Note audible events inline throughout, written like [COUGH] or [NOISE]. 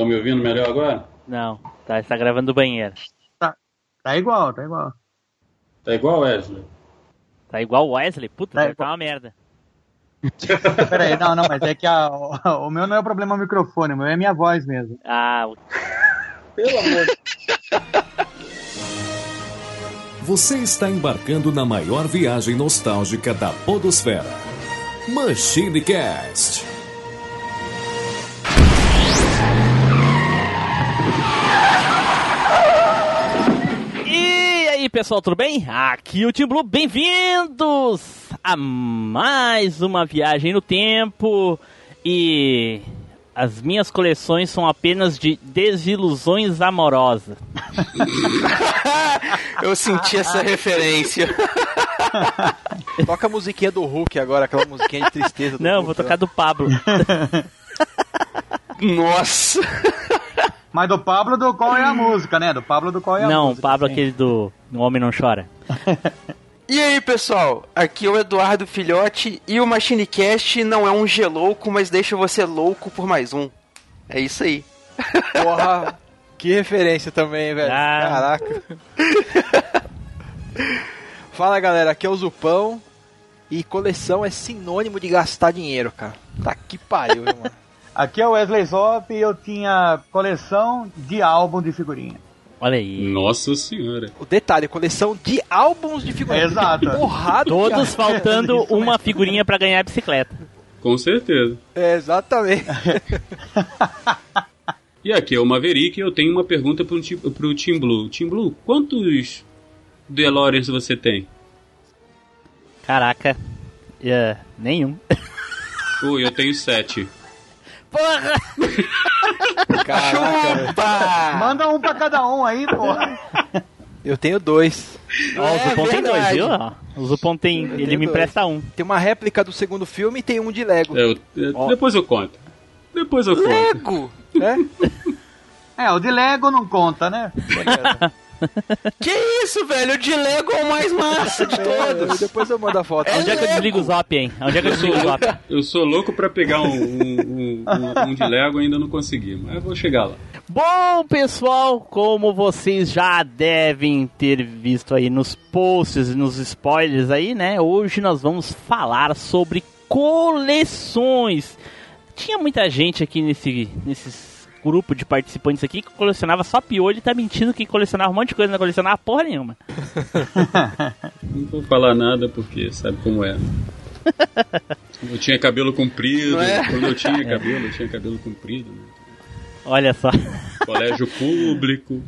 Estão me ouvindo melhor agora? Não, tá, tá gravando do banheiro. Tá, tá igual, tá igual. Tá igual Wesley? Tá igual o Wesley? Puta, Tá deve igual. tá uma merda. [LAUGHS] Pera aí, não, não, mas é que a, o, o meu não é o problema o microfone, o meu é a minha voz mesmo. Ah, o- [LAUGHS] Pelo amor de Você está embarcando na maior viagem nostálgica da Podosfera. Machine Cast. Aí, pessoal, tudo bem? Aqui é o Tim Blue, bem-vindos a mais uma viagem no tempo. E as minhas coleções são apenas de desilusões amorosas. [LAUGHS] Eu senti essa referência. [LAUGHS] Toca a musiquinha do Hulk agora, aquela musiquinha de tristeza do Não, Hulk, vou tocar do Pablo. [LAUGHS] Nossa. Mas do Pablo do qual é a música, né? Do Pablo do qual é a Não, música. Pablo, sim. aquele do O Homem Não Chora. [LAUGHS] E aí, pessoal? Aqui é o Eduardo Filhote e o MachineCast não é um gelouco, mas deixa você louco por mais um. É isso aí. Porra, [LAUGHS] que referência também, velho. Ah. Caraca. [LAUGHS] Fala galera, aqui é o Zupão e coleção é sinônimo de gastar dinheiro, cara. Tá que pariu, mano. Aqui é o Wesley Zop e eu tinha coleção de álbum de figurinha. Olha aí. Nossa senhora. O detalhe, coleção de álbuns de figurinhas. Exato. Porrada Todos faltando [LAUGHS] uma figurinha pra ganhar a bicicleta. Com certeza. É, exatamente. [LAUGHS] E aqui é o Maverick e eu tenho uma pergunta pro, Tim- pro Team Blue. Team Blue, quantos DeLoreans você tem? Caraca. É, nenhum. Ui, eu tenho sete. [LAUGHS] Porra! Caraca. Chupa! Manda um pra cada um aí, porra. Eu tenho dois. Ó, o É Zupon tem dois, viu? O Zupon tem. Eu Ele me dois. empresta um. Tem uma réplica do segundo filme e tem um de Lego. Eu- eu- depois eu conto. Depois eu conto. Lego! É? É, o de Lego não conta, né? [LAUGHS] [LAUGHS] Que isso, velho? O de Lego é o mais massa de É, todos. depois eu mando a foto. Onde é que eu desligo o Zop, hein? Onde é que eu desligo o louco, Zop? eu sou louco pra pegar um, um, um- um- de Lego, ainda não consegui, mas eu vou chegar lá. Bom, pessoal, como vocês já devem ter visto aí nos posts e nos spoilers aí, né? Hoje nós vamos falar sobre coleções. Tinha muita gente aqui nesse, nesse grupo de participantes aqui que colecionava só piolho e tá mentindo que colecionava um monte de coisa, não colecionava porra nenhuma. [LAUGHS] Não vou falar nada porque sabe como é. Eu tinha cabelo comprido, é? quando eu tinha cabelo, eu tinha cabelo comprido. Né? Olha só. Colégio público.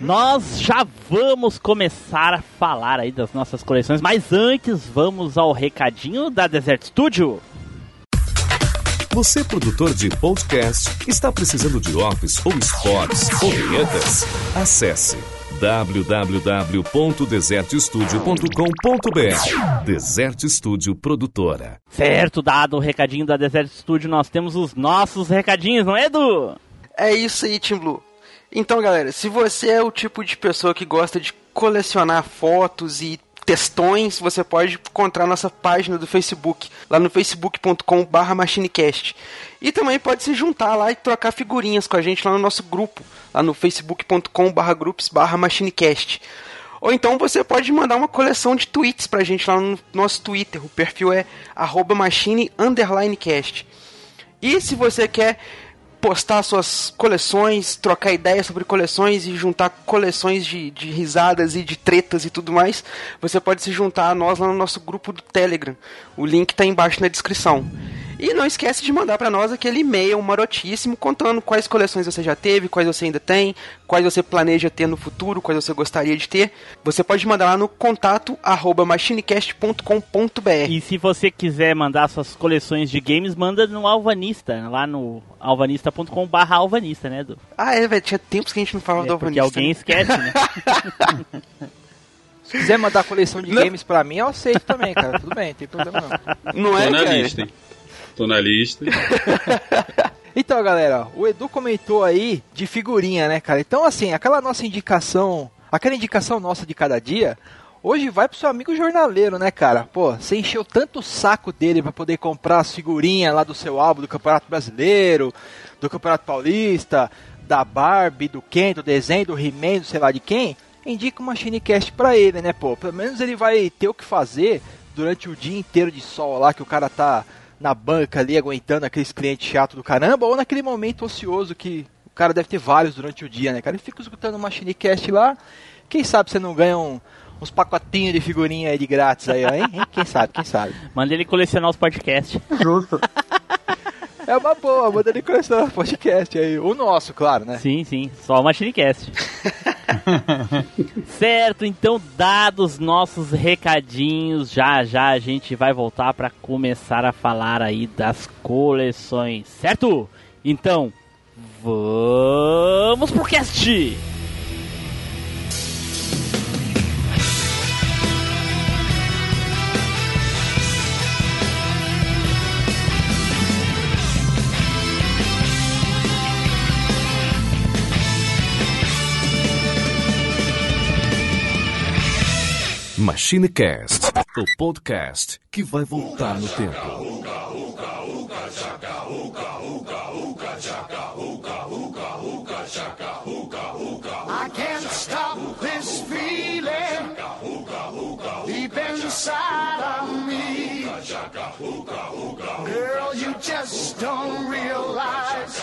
Nós já vamos começar a falar aí das nossas coleções, mas antes vamos ao recadinho da Desert Studio. Você, produtor de podcast, está precisando de office ou spots ou vinhetas? Acesse www.desertstudio.com.br Desert Studio Produtora. Certo, dado o recadinho da Desert Studio, nós temos os nossos recadinhos, não é, Edu? É isso aí, Team Blue. Então, galera, se você é o tipo de pessoa que gosta de colecionar fotos e textões, você pode encontrar nossa página do Facebook, lá no facebook.com.br machinecast. E também pode se juntar lá e trocar figurinhas com a gente lá no nosso grupo, lá no facebook.com.br groups machinecast. Ou então você pode mandar uma coleção de tweets pra gente lá no nosso Twitter. O perfil é arroba machine underline cast. E se você quer postar suas coleções, trocar ideias sobre coleções e juntar coleções de, de risadas e de tretas e tudo mais, você pode se juntar a nós lá no nosso grupo do Telegram. O link está embaixo na descrição. E não esquece de mandar para nós aquele e-mail marotíssimo contando quais coleções você já teve, quais você ainda tem, quais você planeja ter no futuro, quais você gostaria de ter. Você pode mandar lá no contato arroba machinecast.com.br. E se você quiser mandar suas coleções de games, manda no Alvanista, lá no alvanista.com.br alvanista, né, Edu? Ah, é, velho, tinha tempos que a gente não falava É, do porque Alvanista, alguém né? esquece, né? [LAUGHS] Se quiser mandar coleção de Não. games pra mim, eu aceito também, cara. Tudo bem, não tem problema não. Não é, na cara? lista, hein? Tô na lista. [LAUGHS] Então, galera, o Edu comentou aí de figurinha, né, cara? Então, assim, aquela nossa indicação, aquela indicação nossa de cada dia, Hoje vai pro seu amigo jornaleiro, né, cara? Pô, você encheu tanto o saco dele para poder comprar as figurinhas lá do seu álbum do Campeonato Brasileiro, do Campeonato Paulista, da Barbie, do Ken, do desenho, do He-Man, do sei lá de quem. Indica uma Shinecast pra ele, né, pô? Pelo menos ele vai ter o que fazer durante o dia inteiro de sol lá que o cara tá na banca ali aguentando aqueles clientes chato do caramba, ou naquele momento ocioso que o cara deve ter vários durante o dia, né, cara? Ele fica escutando uma Shinecast lá. Quem sabe você não ganha um, uns pacotinhos de figurinha aí de grátis aí, hein? Quem sabe, quem sabe. Manda ele colecionar os podcasts. Justo. [LAUGHS] [LAUGHS] É uma boa, manda ele colecionar o podcast aí. O nosso, claro, né? Sim, sim, só o Machinecast. [LAUGHS] certo, então dados nossos recadinhos, já já a gente vai voltar para começar a falar aí das coleções, certo? Então, vamos pro cast! MachineCast, o podcast que vai voltar no tempo. I can't stop this feeling deep inside of me. Girl, you just don't realize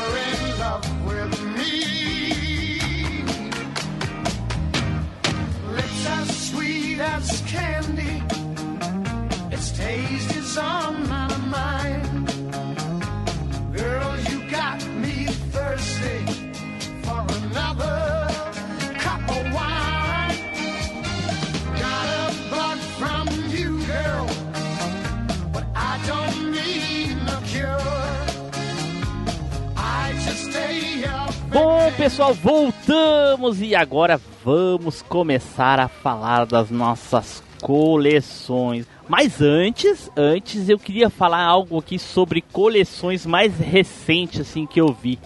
sweet as candy. Its taste is on pessoal, voltamos e agora vamos começar a falar das nossas coleções. Mas antes, antes eu queria falar algo aqui sobre coleções mais recentes assim que eu vi.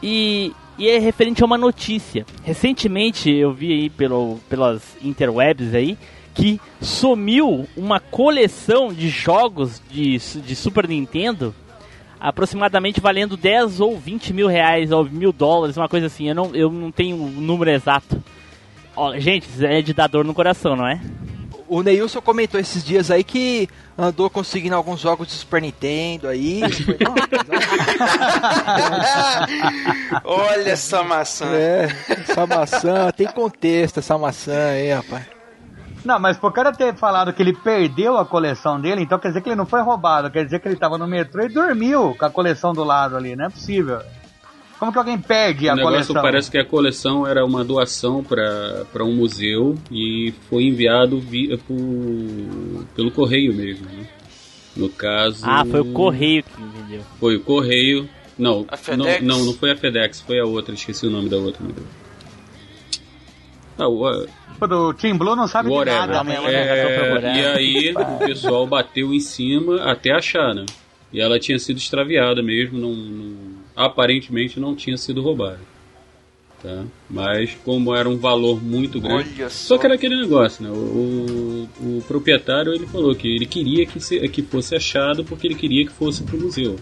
E, e é referente a uma notícia. Recentemente eu vi aí pelo, pelas interwebs aí que sumiu uma coleção de jogos de, de Super Nintendo aproximadamente valendo 10 ou 20 mil reais ou mil dólares, uma coisa assim. Eu não, eu não tenho o número exato. Ó, gente, isso é de dar dor no coração, não é? O Neilson comentou esses dias aí que andou conseguindo alguns jogos de Super Nintendo aí. [LAUGHS] Olha essa maçã. é, essa maçã, tem contexto essa maçã aí, rapaz. Não, mas por cara ter falado que ele perdeu a coleção dele, então quer dizer que ele não foi roubado, quer dizer que ele tava no metrô e dormiu com a coleção do lado ali, não é possível. Como que alguém perde O a negócio coleção? parece que a coleção era uma doação para um museu e foi enviado via, por, pelo correio mesmo. Né? No caso. Ah, foi o correio que vendeu. Foi o correio. Não, A não, FedEx? não, não foi a FedEx, foi a outra, esqueci o nome da outra. meu Deus. Ah, o, Team Blue não sabe de whatever. nada, mesmo, né? né? É, e aí o pessoal bateu em cima até achar, né? E ela tinha sido extraviada mesmo, não, não- aparentemente não tinha sido roubada. Tá? Mas como era um valor muito grande. Olha Só só. que era aquele negócio, né? O, o, o proprietário ele falou que ele queria que, se- que fosse achado porque ele queria que fosse pro museu.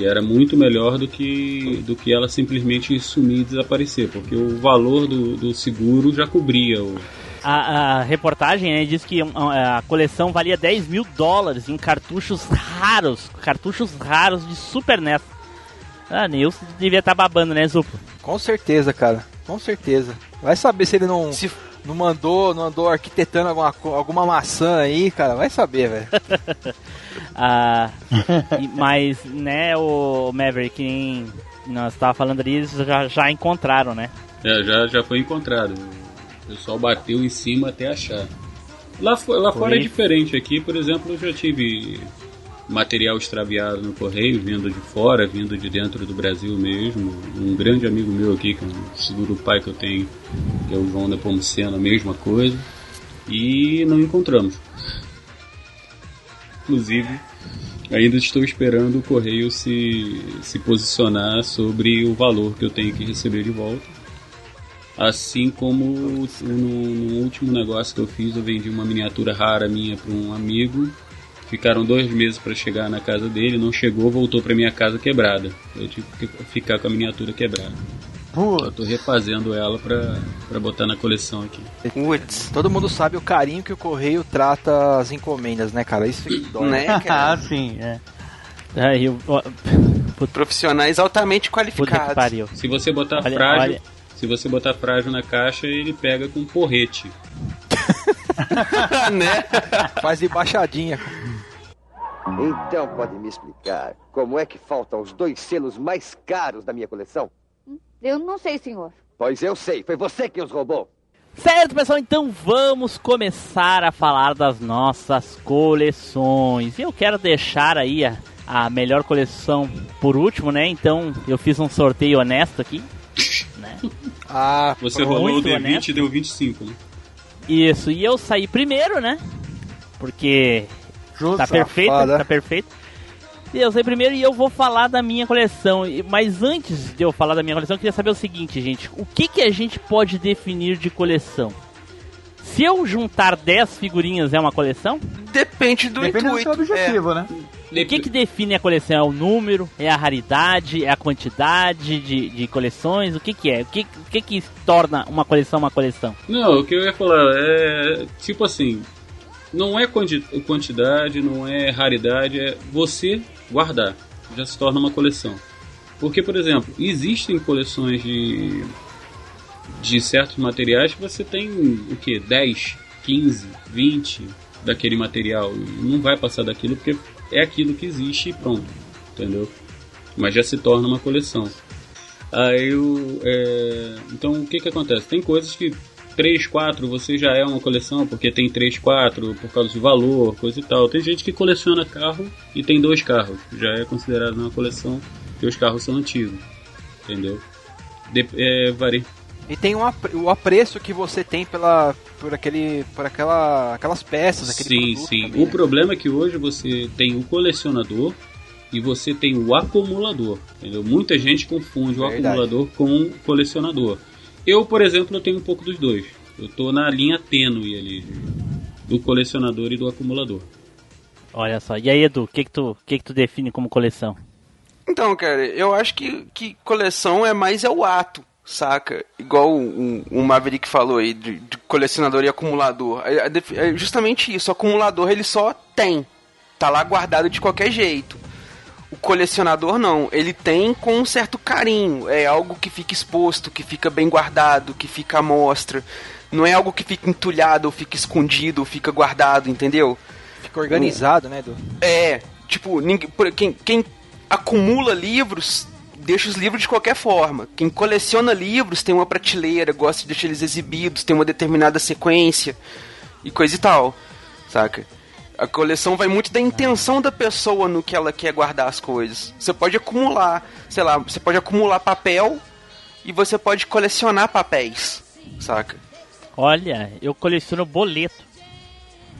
Que era muito melhor do que, do que ela simplesmente sumir e desaparecer, porque o valor do, do seguro já cobria o, A, a reportagem né, diz que a coleção valia 10 mil dólares em cartuchos raros, cartuchos raros de Super NES. Ah, Nilson devia estar babando, né, Zupo? Com certeza, cara. Com certeza. Vai saber se ele não, Se- não mandou, não andou arquitetando alguma, alguma maçã aí, cara. Vai saber, velho. [LAUGHS] Ah, e- mas, né, o Maverick, nem nós estávamos falando ali, eles já, já encontraram, né? É, já, já foi encontrado. O pessoal bateu em cima até achar. Lá, lá fora é diferente. Aqui, por exemplo, eu já tive material extraviado no correio, vindo de fora, vindo de dentro do Brasil mesmo. Um grande amigo meu aqui, que é um seguro pai que eu tenho, que é o João da Pomocena, a mesma coisa. E não encontramos. Inclusive, ainda estou esperando o correio se, se posicionar sobre o valor que eu tenho que receber de volta. Assim como no, no último negócio que eu fiz, eu vendi uma miniatura rara minha para um amigo. Ficaram dois meses para chegar na casa dele, não chegou, voltou para minha casa quebrada. Eu tive que ficar com a miniatura quebrada. Eu tô refazendo ela pra, pra botar na coleção aqui. Putz. Todo mundo sabe o carinho que o correio trata as encomendas, né, cara? Isso que dói. Né, [LAUGHS] ah, cara? sim, é. Aí, eu, ó, Profissionais altamente qualificados. pariu. Se você botar Olha- frágil, olha- se você botar frágil na caixa, ele pega com porrete. [LAUGHS] né? Faz embaixadinha. Então pode me explicar como é que faltam os dois selos mais caros da minha coleção? Eu não sei, senhor. Pois eu sei, foi você que os roubou. Certo, pessoal, então vamos começar a falar das nossas coleções. E eu quero deixar aí a, a melhor coleção por último, né? Então eu fiz um sorteio honesto aqui. Né? [LAUGHS] Ah, Você rolou o D20 honesto. e deu 25, né? Isso, e eu saí primeiro, né? Porque Justo. tá perfeito, tá perfeito. Eu saí primeiro e eu vou falar da minha coleção. Mas antes de eu falar da minha coleção, eu queria saber o seguinte, gente. O que, que a gente pode definir de coleção? Se eu juntar 10 figurinhas é uma coleção? Depende do Depende do intuito. seu objetivo, né? O que, que define a coleção? É o número? É a raridade? É a quantidade de, de coleções? O que, que é? O que, o que, que torna uma coleção uma coleção? Não, o que eu ia falar é tipo assim, não é quanti- quantidade, não é raridade, é você guardar. Já se torna uma coleção. Porque, por exemplo, existem coleções de de certos materiais que você tem o que 10, 15, 20 daquele material não vai passar daquilo porque é aquilo que existe e pronto, entendeu? Mas já se torna uma coleção. Aí o é, então o que que acontece? Tem coisas que 3, 4 você já é uma coleção porque tem 3, 4 por causa de valor, coisa e tal. Tem gente que coleciona carro e tem dois carros, já é considerado uma coleção porque os carros são antigos, entendeu? De, é, varia. E tem um apre- o apreço que você tem pela, por, aquele, por aquela, aquelas peças, aquele Sim, sim. também, O né? problema é que hoje você tem o colecionador e você tem o acumulador. Entendeu? Muita gente confunde o Verdade. acumulador com o colecionador. Eu, por exemplo, eu tenho um pouco dos dois. Eu tô na linha tênue ali do colecionador e do acumulador. Olha só. E aí, Edu, o que, que, tu, o que, que tu define como coleção? Então, cara, eu acho que, que coleção é mais é o ato, saca? Igual o, o Maverick falou aí, de, de colecionador e acumulador. É, é é justamente isso, o acumulador ele só tem. Tá lá guardado de qualquer jeito. O colecionador não, ele tem com um certo carinho. É algo que fica exposto, que fica bem guardado, que fica à mostra. Não é algo que fica entulhado, ou fica escondido, ou fica guardado, entendeu? Fica organizado, né, Edu? É, tipo, ninguém, por- quem, quem acumula livros deixa os livros de qualquer forma. Quem coleciona livros tem uma prateleira, gosta de deixar eles exibidos, tem uma determinada sequência e coisa e tal, saca? A coleção vai muito da intenção da pessoa no que ela quer guardar as coisas. Você pode acumular, sei lá, você pode acumular papel e você pode colecionar papéis, saca? Olha, eu coleciono boleto.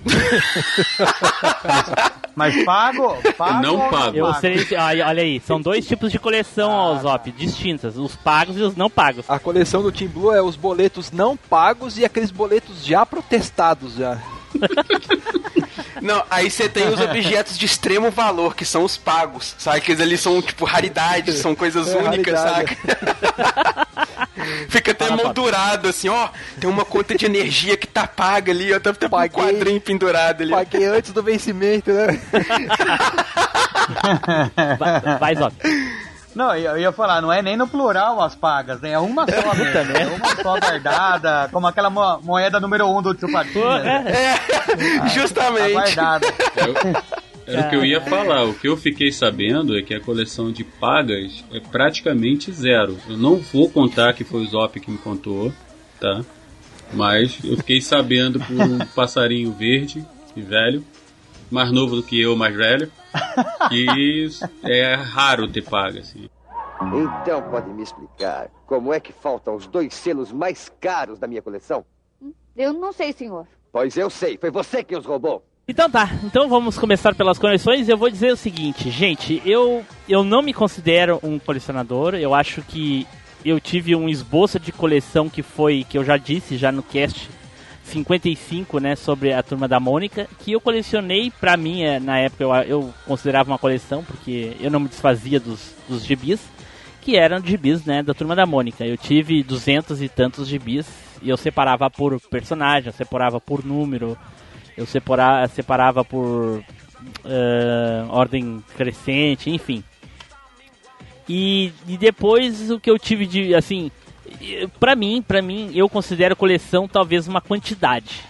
[LAUGHS] Mas pago? pago Não pago. Eu sei, olha, olha aí, são dois tipos de coleção, ó, Zop, distintas, os pagos e os não pagos. A coleção do Team Blue é os boletos não pagos e aqueles boletos já protestados já. [LAUGHS] Não, aí você tem os objetos de extremo valor, que são os pagos, sabe? Que eles ali são, tipo, raridades, são coisas É, únicas, raridade. saca? [LAUGHS] Fica até moldurado, assim, ó, tem uma conta de energia que tá paga ali, ó, deve ter um Paguei. quadrinho pendurado ali. Paguei antes do vencimento, né? [LAUGHS] Vai, vai Zop. Não, eu ia falar, não é nem no plural as pagas, né? É uma só mesmo. É uma só guardada, como aquela mo- moeda número um do Patinho. né? é, Tá Justamente. guardada. É, Era o que eu ia falar. O que eu fiquei sabendo é que a coleção de pagas é praticamente zero. Eu não vou contar que foi o Zop que me contou, tá? Mas eu fiquei sabendo por um passarinho verde e velho mais novo do que eu, mais velho. E é raro ter paga, assim. Então pode me explicar como é que faltam os dois selos mais caros da minha coleção? Eu não sei, senhor. Pois eu sei, foi você que os roubou. Então tá, então vamos começar pelas coleções. Eu vou dizer o seguinte, gente, eu, eu não me considero um colecionador. Eu acho que eu tive um esboço de coleção que foi, que eu já disse já no cast 55, né, sobre a Turma da Mônica, que eu colecionei, pra mim, é, na época eu, eu considerava uma coleção, porque eu não me desfazia dos, dos gibis, que eram gibis, né, da Turma da Mônica. Eu tive duzentos e tantos gibis, e eu separava por personagem, eu separava por número, eu separa, separava por eh, ordem crescente, enfim. E, e depois o que eu tive de, assim, pra mim, pra mim, eu considero coleção talvez uma quantidade.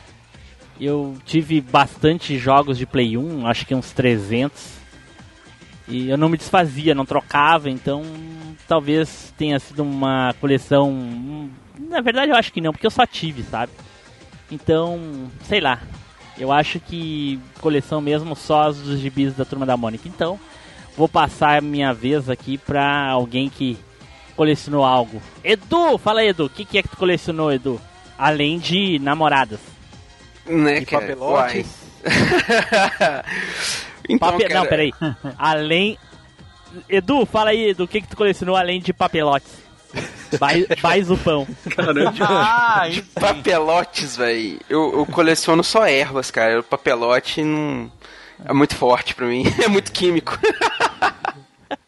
Eu tive bastante jogos de Play 1, acho que uns 300. E eu não me desfazia, não trocava, então talvez tenha sido uma coleção. Na verdade, eu acho que não, porque eu só tive, sabe? Então, sei lá. Eu acho que coleção mesmo só os dos gibis da turma da Mônica. Então, vou passar a minha vez aqui pra alguém que colecionou algo. Edu, fala aí, Edu, o que, que é que tu colecionou, Edu? Além de namoradas. Né, E cara? papelotes. [LAUGHS] Então, Pape- cara, Não, peraí. [LAUGHS] Além. Edu, fala aí, Edu, o que, que tu colecionou além de papelotes? Vai, vai pão. Caramba. Ah, [LAUGHS] isso. Papelotes, velho. Eu, eu coleciono só ervas, cara. O papelote não. É muito forte pra mim. É muito químico.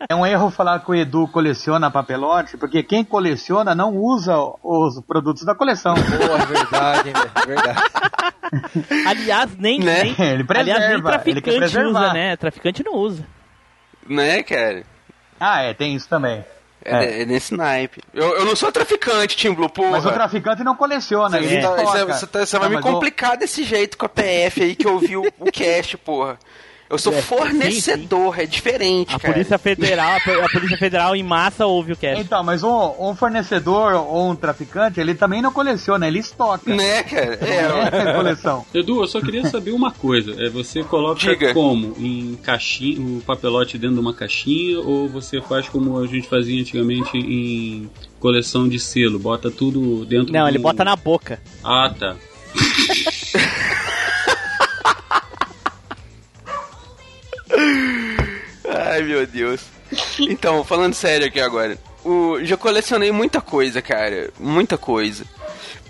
É um erro falar que o Edu coleciona papelote, porque quem coleciona não usa os produtos da coleção. Boa, é verdade, hein, é verdade. [LAUGHS] Aliás, nem, Né? nem, Ele preserva, aliás, nem ele quer traficante usa, né? Traficante não usa. né, cara? Ah, é, tem isso também. É, é nesse naipe. Eu, eu não sou traficante, Tim Blue, porra. Mas o traficante não coleciona, Você, ele tá- estoca. você- você você vai Não, me mas o- complicar desse jeito com a PF aí que eu vi o, o cast, porra. Eu sou É, fornecedor, é diferente, A cara. Polícia Federal, a Polícia Federal em massa ouve o cast. Então, mas um, um fornecedor ou um traficante, ele também não coleciona, ele estoca. Né, cara? É, É, é coleção. [LAUGHS] Edu, eu só queria saber uma coisa. É você coloca Diga. como? Em caixinha, o papelote dentro de uma caixinha ou você faz como a gente fazia antigamente em coleção de selo, bota tudo dentro Não, do... ele bota na boca. Ah, tá. Meu Deus. Então, falando sério aqui agora. O, já colecionei muita coisa, cara. Muita coisa.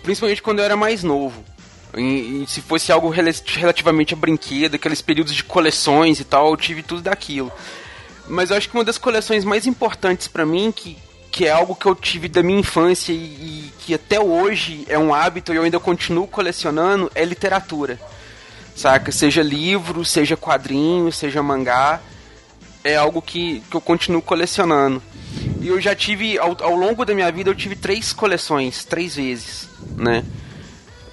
Principalmente quando eu era mais novo. E, e se fosse algo rela- relativamente a brinquedo, aqueles períodos de coleções e tal, eu tive tudo daquilo. Mas eu acho que uma das coleções mais importantes pra mim, que, que é algo que eu tive da minha infância e, e que até hoje é um hábito e eu ainda continuo colecionando, é literatura. Saca? Seja livro, seja quadrinho, seja mangá é algo que, que eu continuo colecionando. E eu já tive, ao, ao longo da minha vida, eu tive três coleções, três vezes, né?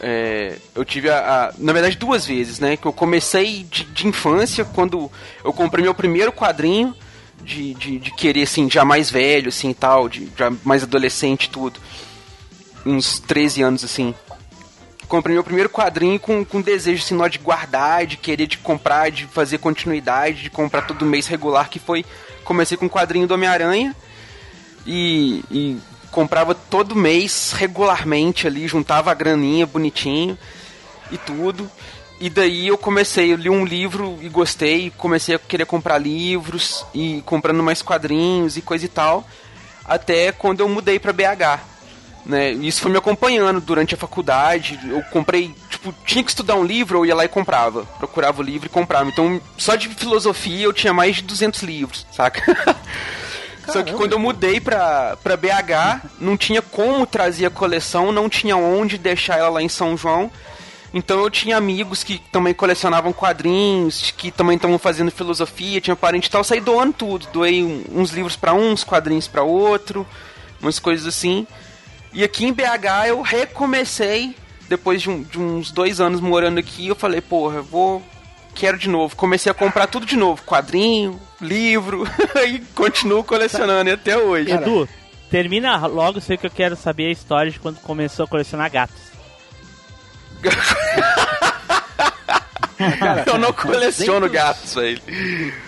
É, eu tive a, a- Na verdade, duas vezes, né? Que eu comecei de, de infância, quando eu comprei meu primeiro quadrinho, de, de, de querer, assim, já mais velho, assim, tal, de já mais adolescente tudo. Uns 13 anos, assim comprei meu primeiro quadrinho com, com desejo assim, de guardar, de querer de comprar, de fazer continuidade, de comprar todo mês regular, que foi. Comecei com o quadrinho do Homem-Aranha e, e comprava todo mês regularmente ali, juntava a graninha bonitinho e tudo. E daí eu comecei, eu li um livro e gostei, comecei a querer comprar livros e comprando mais quadrinhos e coisa e tal, até quando eu mudei pra BH né? Isso foi me acompanhando durante a faculdade. Eu comprei, tipo, tinha que estudar um livro, eu ia lá e comprava. Procurava o livro e comprava. Então, só de filosofia eu tinha mais de 200 livros, saca? [LAUGHS] Só que quando eu mudei pra, pra BH, não tinha como trazer a coleção, não tinha onde deixar ela lá em São João. Então eu tinha amigos que também colecionavam quadrinhos, que também estavam fazendo filosofia, tinha parente e tal, eu saí doando tudo. Doei uns livros pra uns, quadrinhos pra outro, umas coisas assim. E aqui em BH eu recomecei, depois de, um- de uns dois anos morando aqui, eu falei, porra, eu vou. Quero de novo. Comecei a comprar tudo de novo. Quadrinho, livro, [LAUGHS] e continuo colecionando e até hoje. Edu, termina logo, sei que eu quero saber a história de quando começou a colecionar gatos. [LAUGHS] Cara, Eu não coleciono 200 gatos, velho.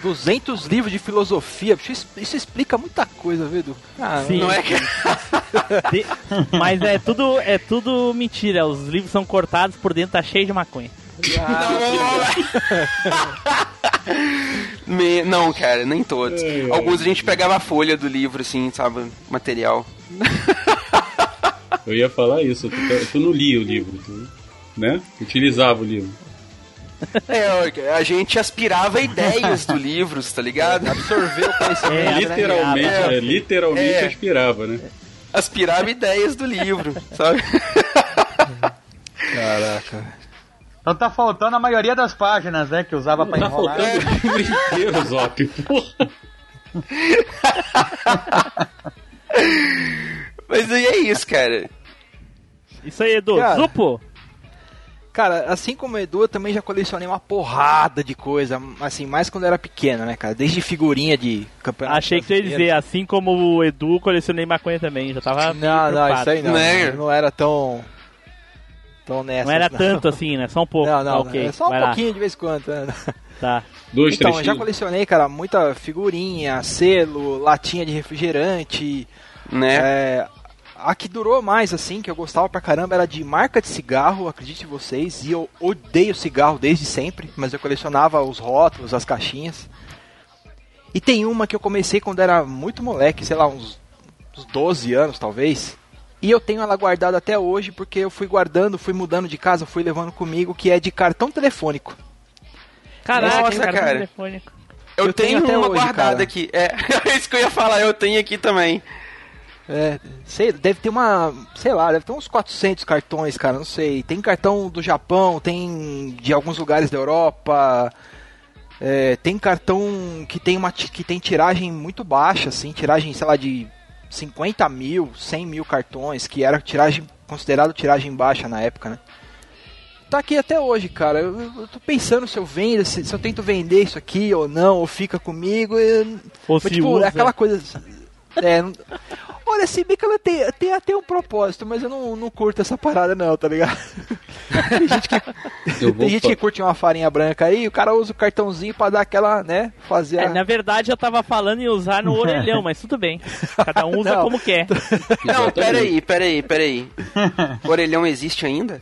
200 livros de filosofia, isso, isso explica muita coisa, viu, Edu? Ah, Sim. Não é que. [LAUGHS] De- Mas é tudo, é tudo mentira. Os livros são cortados por dentro, tá cheio de maconha. [LAUGHS] Me- Não, cara, nem todos. Alguns a gente pegava a folha do livro, assim, sabe? Material. Eu ia falar isso, tu, tu não lia o livro, tu, né? Utilizava o livro. É, a gente aspirava ideias do livro, tá ligado? absorveu o conhecimento. É, literalmente, é. é, literalmente É. aspirava, né? Aspirava ideias do livro, sabe? Caraca. Então tá faltando a maioria das páginas, né? Que usava pra Tá enrolar. faltando o livro inteiro, Zop. Porra. Mas aí é isso, cara. Isso aí, Edu. Cara. Zupo? Cara, assim como o Edu, eu também já colecionei uma porrada de coisa, assim, mais quando eu era pequeno, né, cara? Desde figurinha de campeonato. Achei que tu ia dizer, assim como o Edu, colecionei maconha também. Já tava. Não, não, isso aí não. Né? Não era tão. tão nessa. Não era tanto assim, né? Só um pouco. Não, não, Tá, ok. é só um Vai lá. pouquinho de vez em quando. né? Tá. Dois, Então, eu três já colecionei, cara, muita figurinha, selo, latinha de refrigerante. Né? É, a que durou mais, assim, que eu gostava pra caramba, era de marca de cigarro, acredite vocês. E eu odeio cigarro desde sempre, mas eu colecionava os rótulos, as caixinhas. E tem uma que eu comecei quando era muito moleque, sei lá, uns, uns 12 anos talvez. E eu tenho ela guardada até hoje porque eu fui guardando, fui mudando de casa, fui levando comigo, que é de cartão telefônico. Caraca, Nossa, cartão cara. telefônico. Eu, eu tenho tenho, até uma hoje, guardada cara. aqui. É, [LAUGHS] é isso que eu ia falar, eu tenho aqui também. É, sei, deve ter uma, sei lá, deve ter uns 400 cartões, cara, não sei. Tem cartão do Japão, tem de alguns lugares da Europa. é, tem cartão que tem uma que tem tiragem muito baixa, assim, tiragem, sei lá, de 50 mil, 100 mil cartões, que era tiragem considerado tiragem baixa na época, né? Tá aqui até hoje, cara. Eu, eu tô pensando se eu vendo, se, se eu tento vender isso aqui ou não, ou fica comigo. eu- Ou mas, se tipo, usa. é aquela coisa. É, não- olha, se bem que ela tem, tem até um propósito, mas eu não, não curto essa parada, não, tá ligado? [LAUGHS] tem gente, que, Eu vou tem gente que curte uma farinha branca aí, o cara usa o cartãozinho pra dar aquela, né? Fazer. É, a- na verdade eu tava falando em usar no [LAUGHS] orelhão, mas tudo bem. Cada um usa Não. como quer. [LAUGHS] Não, peraí, peraí, peraí. Orelhão existe ainda?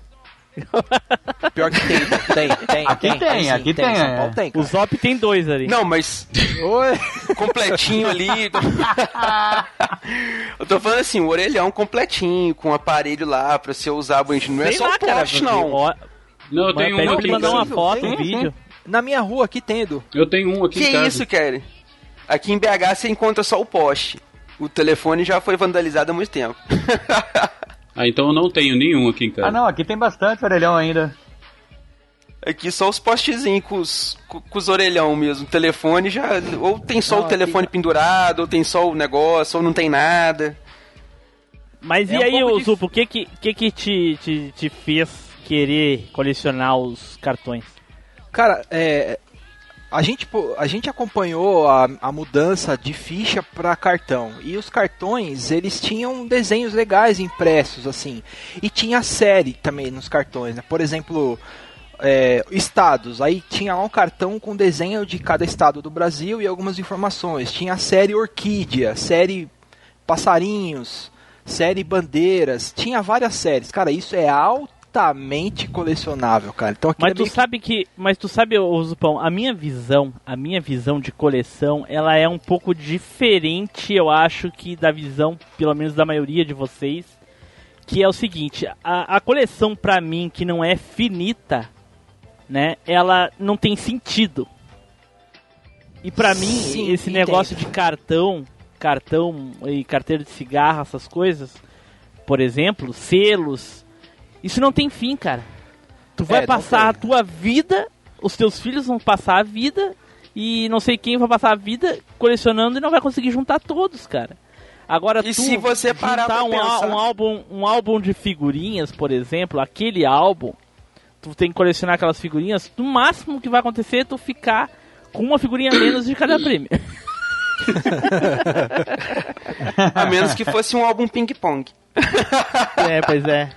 [LAUGHS] Pior que tem, tem, tem. Aqui tem, sim, aqui tem, Em São é. Paulo tem, O. Zop tem dois ali. Não, mas completinho ali. [LAUGHS] eu tô falando assim, o orelhão completinho, com o aparelho lá pra você usar bonitinho. Não é só lá, o cara. poste, não. Ó, Não, eu tenho um aqui mandar uma foto, Tem, um vídeo. Na minha rua aqui tem, Edu. Eu tenho um aqui Que em casa. isso, cara? Aqui em BH você encontra só o poste. O telefone já foi vandalizado há muito tempo. [LAUGHS] Ah, então eu não tenho nenhum aqui em casa. Ah, não, aqui tem bastante orelhão ainda. Aqui só os postezinhos com os, com, com os orelhão mesmo. O telefone já. Ou tem só Não, o telefone pendurado, ou tem só o negócio, ou não tem nada. Mas É e um aí, Zupo, o que que, que, que te, te, te fez querer colecionar os cartões? Cara, é, a, gente, a gente acompanhou a, a mudança de ficha para cartão. E os cartões, eles tinham desenhos legais impressos, assim. E tinha série também nos cartões, né? Por exemplo, é, estados. Aí tinha lá um cartão com desenho de cada estado do Brasil e algumas informações. Tinha a série Orquídea, série Passarinhos, série Bandeiras. Tinha várias séries. Cara, isso é altamente colecionável, cara. Então aqui Mas é tu meio sabe que, mas tu sabe, Zupão, a minha visão, a minha visão de coleção, ela é um pouco diferente, eu acho que da visão, pelo menos da maioria de vocês, que é o seguinte, a, a coleção pra mim que não é finita, né, ela não tem sentido. E pra mim, Sim, esse entendo. negócio de cartão, cartão e carteira de cigarro, essas coisas, por exemplo, selos, isso não tem fim, cara. Tu vai É, passar a tua vida, os teus filhos vão passar a vida e não sei quem vai passar a vida colecionando e não vai conseguir juntar todos, cara. Agora E tu se você parar juntar um, pensar? um álbum, um álbum de figurinhas, por exemplo, aquele álbum, tu tem que colecionar aquelas figurinhas, no máximo que vai acontecer é tu ficar com uma figurinha a menos de cada prêmio. [LAUGHS] A menos que fosse um álbum ping-pong. é, pois é.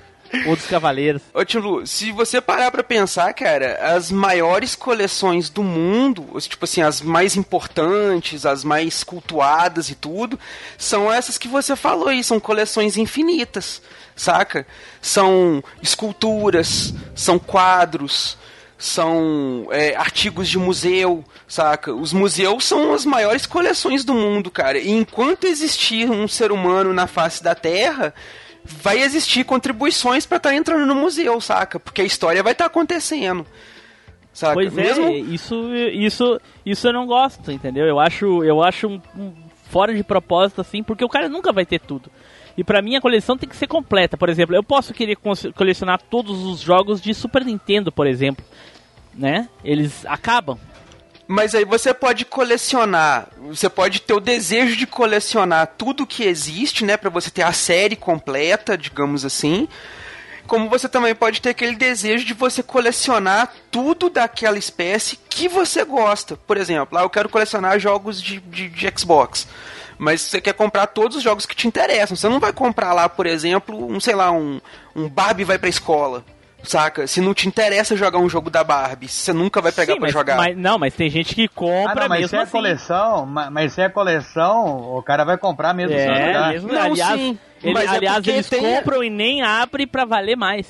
Ou dos Cavaleiros. Ô, Tio Lu, se você parar pra pensar, cara, as maiores coleções do mundo, tipo assim, as mais importantes, as mais cultuadas e tudo, são essas que você falou aí, são coleções infinitas, saca? São esculturas, são quadros, são é, artigos de museu, saca? Os museus são as maiores coleções do mundo, cara. E enquanto existir um ser humano na face da Terra, vai existir contribuições pra estar entrando no museu, saca? Porque a história vai estar acontecendo. Saca? Pois é, Mesmo... isso, isso, isso eu não gosto, entendeu? Eu acho, eu acho um, um fora de propósito assim, porque o cara nunca vai ter tudo. E pra mim a coleção tem que ser completa. Por exemplo, eu posso querer colecionar todos os jogos de Super Nintendo, por exemplo, né? Eles acabam. Mas aí você pode colecionar, você pode ter o desejo de colecionar tudo que existe, né, Pra você ter a série completa, digamos assim. Como você também pode ter aquele desejo de você colecionar tudo daquela espécie que você gosta. Por exemplo, lá eu quero colecionar jogos de, de, de Xbox. Mas você quer comprar todos os jogos que te interessam. Você não vai comprar lá, por exemplo, um, sei lá, um, um Barbie vai pra escola. Saca? Se não te interessa jogar um jogo da Barbie, você nunca vai pegar Sim, pra mas, jogar. mas- não, mas tem gente que Ah, compra não, mas se mesmo é assim. coleção, ma- mas se é coleção, o cara vai comprar mesmo É, jogar. mesmo, Não, aliás, sim, ele- mas é aliás porque eles tem- compram e nem abrem pra valer mais.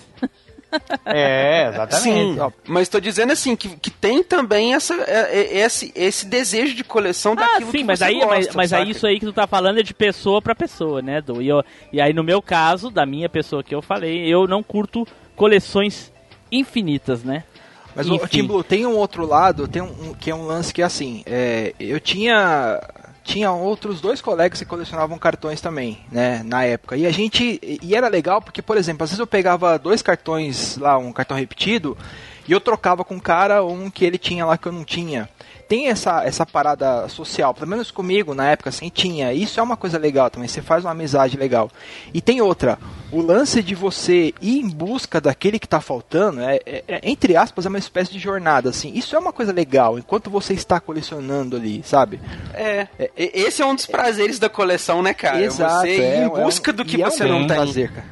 É, exatamente. Sim, mas tô dizendo assim, que, que tem também essa, é- é- esse, esse desejo de coleção Ah, daquilo sim, que mas você aí, gosta, mas, mas aí isso aí que tu tá falando é de pessoa pra pessoa, né, Du? E, eu- e aí no meu caso, da minha pessoa que eu falei, eu não curto coleções infinitas, né? Mas o Enfim. Team Blue tem um outro lado, tem um, um- que é um lance que é assim, é, eu tinha tinha outros dois colegas que colecionavam cartões também, né, na época. E a gente e era legal porque, por exemplo, às vezes eu pegava dois cartões lá, um cartão repetido, e eu trocava com um cara um que ele tinha lá que eu não tinha. Tem essa, essa parada social, pelo menos comigo na época assim tinha. Isso é uma coisa legal também, você faz uma amizade legal. E tem outra, o lance de você ir em busca daquele que tá faltando, é, é- é, entre aspas, é uma espécie de jornada, assim. Isso é uma coisa legal, enquanto você está colecionando ali, sabe? É, e- esse é um dos prazeres da coleção, né, cara? Exato, você ir é, em é um- busca do que é você um não tem. prazer, cara.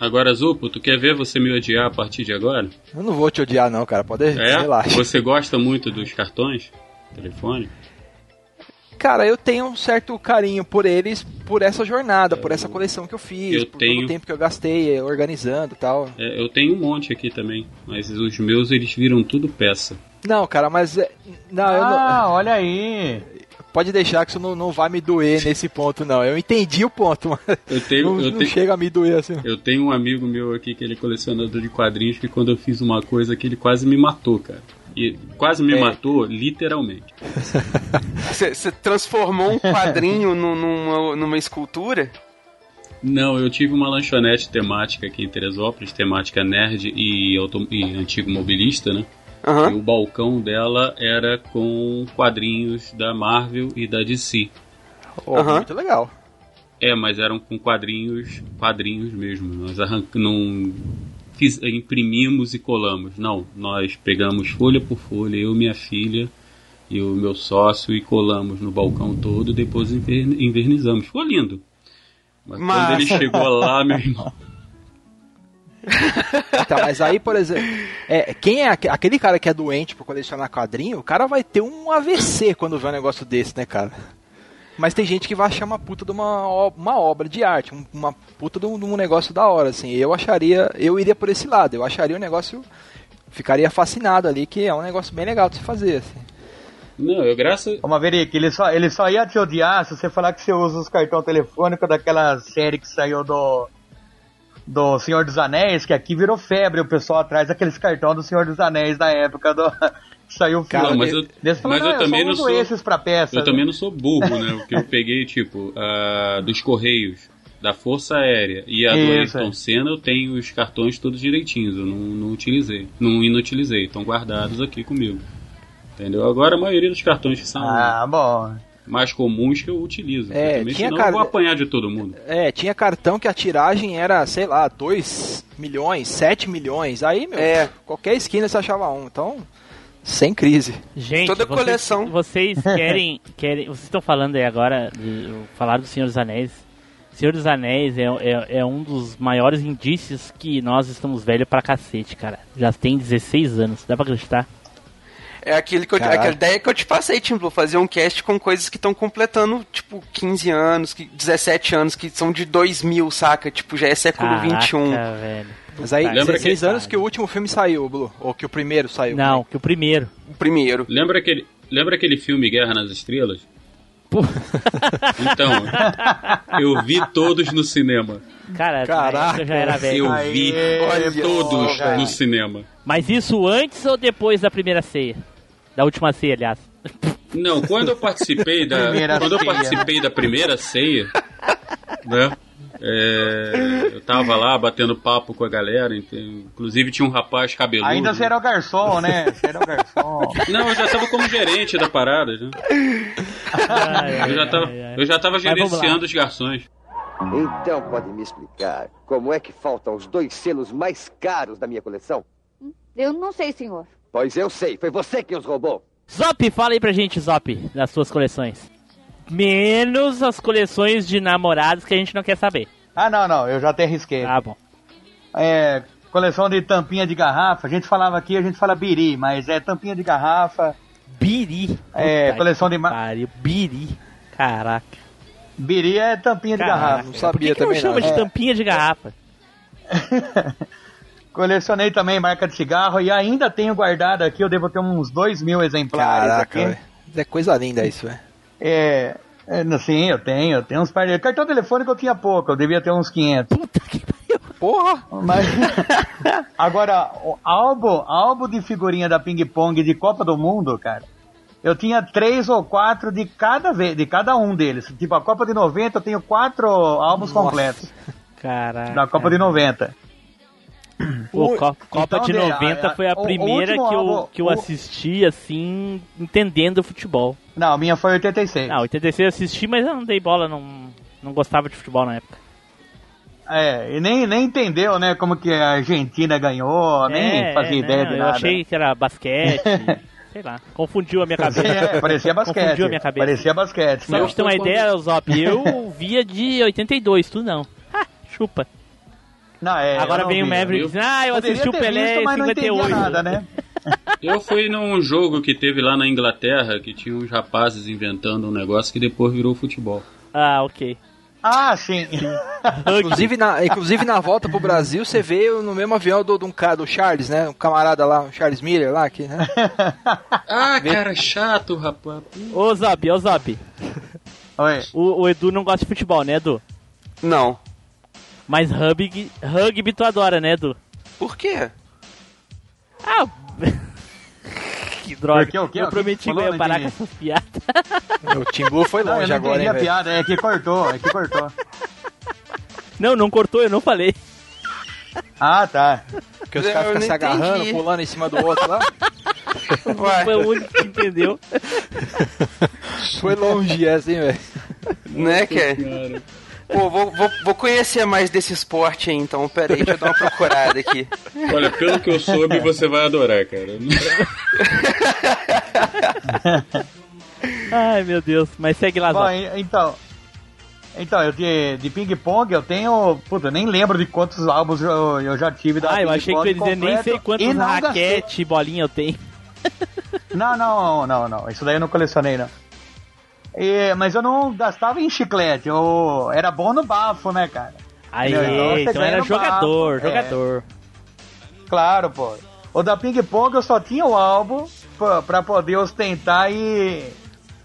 Agora, Zupo, tu quer ver você me odiar a partir de agora? Eu não vou te odiar não, cara, pode É? relaxa. Você gosta muito dos cartões? Telefone? Cara, eu tenho um certo carinho por eles, por essa jornada, por essa coleção que eu fiz, eu por todo tenho- o tempo que eu gastei eh, organizando e tal. É, eu tenho um monte aqui também, mas os meus eles viram tudo peça. Não, cara, mas. é- Não, eu não. Ah, [LAUGHS] olha aí. Pode deixar que isso não, não vai me doer nesse ponto, não. Eu entendi o ponto, [LAUGHS] mas Eu tenho, não, eu não tenho, chega a me doer assim. eu tenho um amigo meu aqui que ele é colecionador de quadrinhos que quando eu fiz uma coisa que ele quase me matou, cara. E quase me É. matou, literalmente. [LAUGHS] Você transformou um quadrinho [LAUGHS] nu- numa, numa escultura? Não, eu tive uma lanchonete temática aqui em Teresópolis, temática nerd e, e antigo mobilista, né? E Aham. o balcão dela era com quadrinhos da Marvel e da DC. Ó, Aham. Muito legal. É, mas eram com quadrinhos, quadrinhos mesmo. Nós arran... imprimimos e colamos. Não, nós pegamos folha por folha, eu, minha filha e o meu sócio e colamos no balcão todo depois inver- invernizamos. Ficou lindo. Mas, quando Mas- ele chegou lá, meu irmão, [LAUGHS] Tá, mas aí, por exemplo, é, quem é aque- aquele cara que é doente por colecionar quadrinho, o cara vai ter um AVC quando vê um negócio desse, né, cara? Mas tem gente que vai achar uma puta de uma, uma obra de arte, um- uma puta de um, de um negócio da hora, assim. Eu acharia, eu iria por esse lado, eu acharia o negócio, ficaria fascinado ali, que é um negócio bem legal de se fazer, assim. não, eu graças Ô Maverick, ele só, ele só ia te odiar se você falar que você usa os cartões telefônicos daquela série que saiu do. Do Senhor dos Anéis, que aqui virou febre o pessoal atrás daqueles cartões do Senhor dos Anéis na época do. Saiu o filme. Não, mas eu, mas eu "Não, também não sou. esses pra peça. Eu também não sou burro, né? Porque eu peguei, tipo, a dos Correios, da Força Aérea e a do Ayrton é. Senna, eu tenho os cartões todos direitinhos. Eu não, não utilizei. Não inutilizei. Estão guardados aqui comigo. Entendeu? Agora a maioria dos cartões que são Ah, bom. mais comuns que eu utilizo. É, também, tinha senão cara- eu vou apanhar de todo mundo. É, tinha cartão que a tiragem era, sei lá, 2 milhões, 7 milhões. Aí, meu, É. qualquer esquina você achava um. Então, sem crise. Gente, Toda vocês, coleção. Vocês [LAUGHS] querem, querem. Vocês estão falando aí agora, de, falaram do Senhor dos Anéis. Senhor dos Anéis é, é, é um dos maiores indícios que nós estamos velhos pra cacete, cara. Já tem 16 anos, dá pra acreditar? É aquele que eu- aquela ideia que eu te passei, Tim fazer um cast com coisas que estão completando, tipo, 15 anos, que, 17 anos, que são de 2000, saca? Tipo, já é século Caraca, 21. velho. Mas aí, Lembra 16 que- anos que o último filme saiu, Blue. Ou que o primeiro saiu. Não, que o primeiro. O primeiro. Lembra aquele, lembra aquele filme Guerra nas Estrelas? Então, eu vi todos no cinema. Cara, Caraca. eu velho. Eu vi Aê, todos porra. no cinema. Mas isso antes ou depois da primeira ceia? Da última ceia, aliás. Não, quando eu participei da Primeira quando eu ceia. participei da primeira ceia, né? É, eu tava lá batendo papo com a galera, inclusive tinha um rapaz cabeludo. Ainda você era o garçom, né? Você era o garçom. Não, eu já tava como gerente da parada, né? Ai, ai, Eu já tava, ai, ai. eu já tava gerenciando os garçons. Então pode me explicar como é que faltam os dois selos mais caros da minha coleção? Eu não sei, senhor. Pois eu sei, foi você que os roubou. Zop, fala aí pra gente, Zop, das suas coleções. Menos as coleções de namorados que a gente não quer saber. Ah, não, não, eu já até risquei. Tá bom. É, coleção de tampinha de garrafa. A gente falava aqui, a gente fala biri, mas é tampinha de garrafa. Biri. É, Puta coleção que de pariu. Biri. Caraca. Biri é tampinha de Caraca. garrafa. Não Por sabia que, que não também chama não. de É. tampinha de garrafa? [LAUGHS] Colecionei também marca de cigarro e ainda tenho guardado aqui, eu devo ter uns dois mil exemplares Caraca, aqui. velho. É coisa linda isso, velho. É, é, sim, eu tenho, eu tenho uns par de... Cartão telefônico eu tinha pouco, eu devia ter uns 500. Puta que pariu. Porra! Mas [LAUGHS] agora, o álbum, álbum de figurinha da Ping Pong de Copa do Mundo, cara. Eu tinha três ou quatro de cada vez, de cada um deles. Tipo, a Copa de 90 eu tenho quatro álbuns Nossa. completos Caraca. da Copa de 90. O- Co- Copa então, de de- 90 a- foi a o- o primeira último que eu, que eu o- assisti, assim, entendendo futebol. Não, a minha foi 86. Ah, 86 eu assisti, mas eu não dei bola, não, não gostava de futebol na época. É, e nem, nem entendeu, né, como que a Argentina ganhou, nem É, fazia é, ideia não, de eu nada. achei que era basquete, [LAUGHS] sei lá, confundiu a minha cabeça. É, parecia basquete. Confundiu a minha cabeça. Parecia basquete. Só pra ter uma ideia, Zop, eu via de 82, tu não. Ah, chupa. Não, é, Agora não vem o. Maverick dizendo, ah, eu Poderia assisti o Pelé visto, em mas não entendia 58. nada, né? [LAUGHS] Eu fui num jogo que teve lá na Inglaterra, que tinha uns rapazes inventando um negócio que depois virou futebol. Ah, ok. Ah, sim. [LAUGHS] [LAUGHS] Inclusive na, inclusive na volta pro Brasil, você veio no mesmo avião do, de um cara, do Charles, né? Um camarada lá, o Charles Miller lá, aqui, né? Ah, cara, chato, rapaz. Ô Zop, ô Zop, Oi. o, o Edu não gosta de futebol, né, Edu? Não. Mas rugby, rugby tu adora, né, Edu? Por quê? Ah, [LAUGHS] que droga. Por quê? O quê? Eu prometi que eu ia parar com entendi. essas piadas. [LAUGHS] O Tim Blue foi Não, eu longe não agora, hein, a piada, é que cortou, é que cortou. Não, não cortou, eu não falei. Ah, tá. Porque os Eu caras ficam se agarrando, entendi. pulando em cima do outro lá. Ué, Foi o único que entendeu. [LAUGHS] Foi longe essa, hein, velho? né, que Cara. Pô, vou, vou, vou conhecer mais desse esporte aí, então. Pera aí, deixa eu dar uma procurada aqui. Olha, pelo que eu soube, você vai adorar, cara. Ai, meu Deus. Mas segue lá, Bom, então. Então, eu de, de ping-pong eu tenho. Puta, eu nem lembro de quantos álbuns eu, eu já tive da Ah, eu achei que ping-pong dizer nem sei quantos raquete e bolinha eu tenho. Não, não, não, não. Isso daí eu não colecionei, não. E- mas eu não gastava em chiclete, eu era bom no bafo, né, cara? Aí? Então, então era jogador, bafo, é. jogador. Claro, pô. O da Ping Pong eu só tinha o álbum pra, pra poder ostentar e,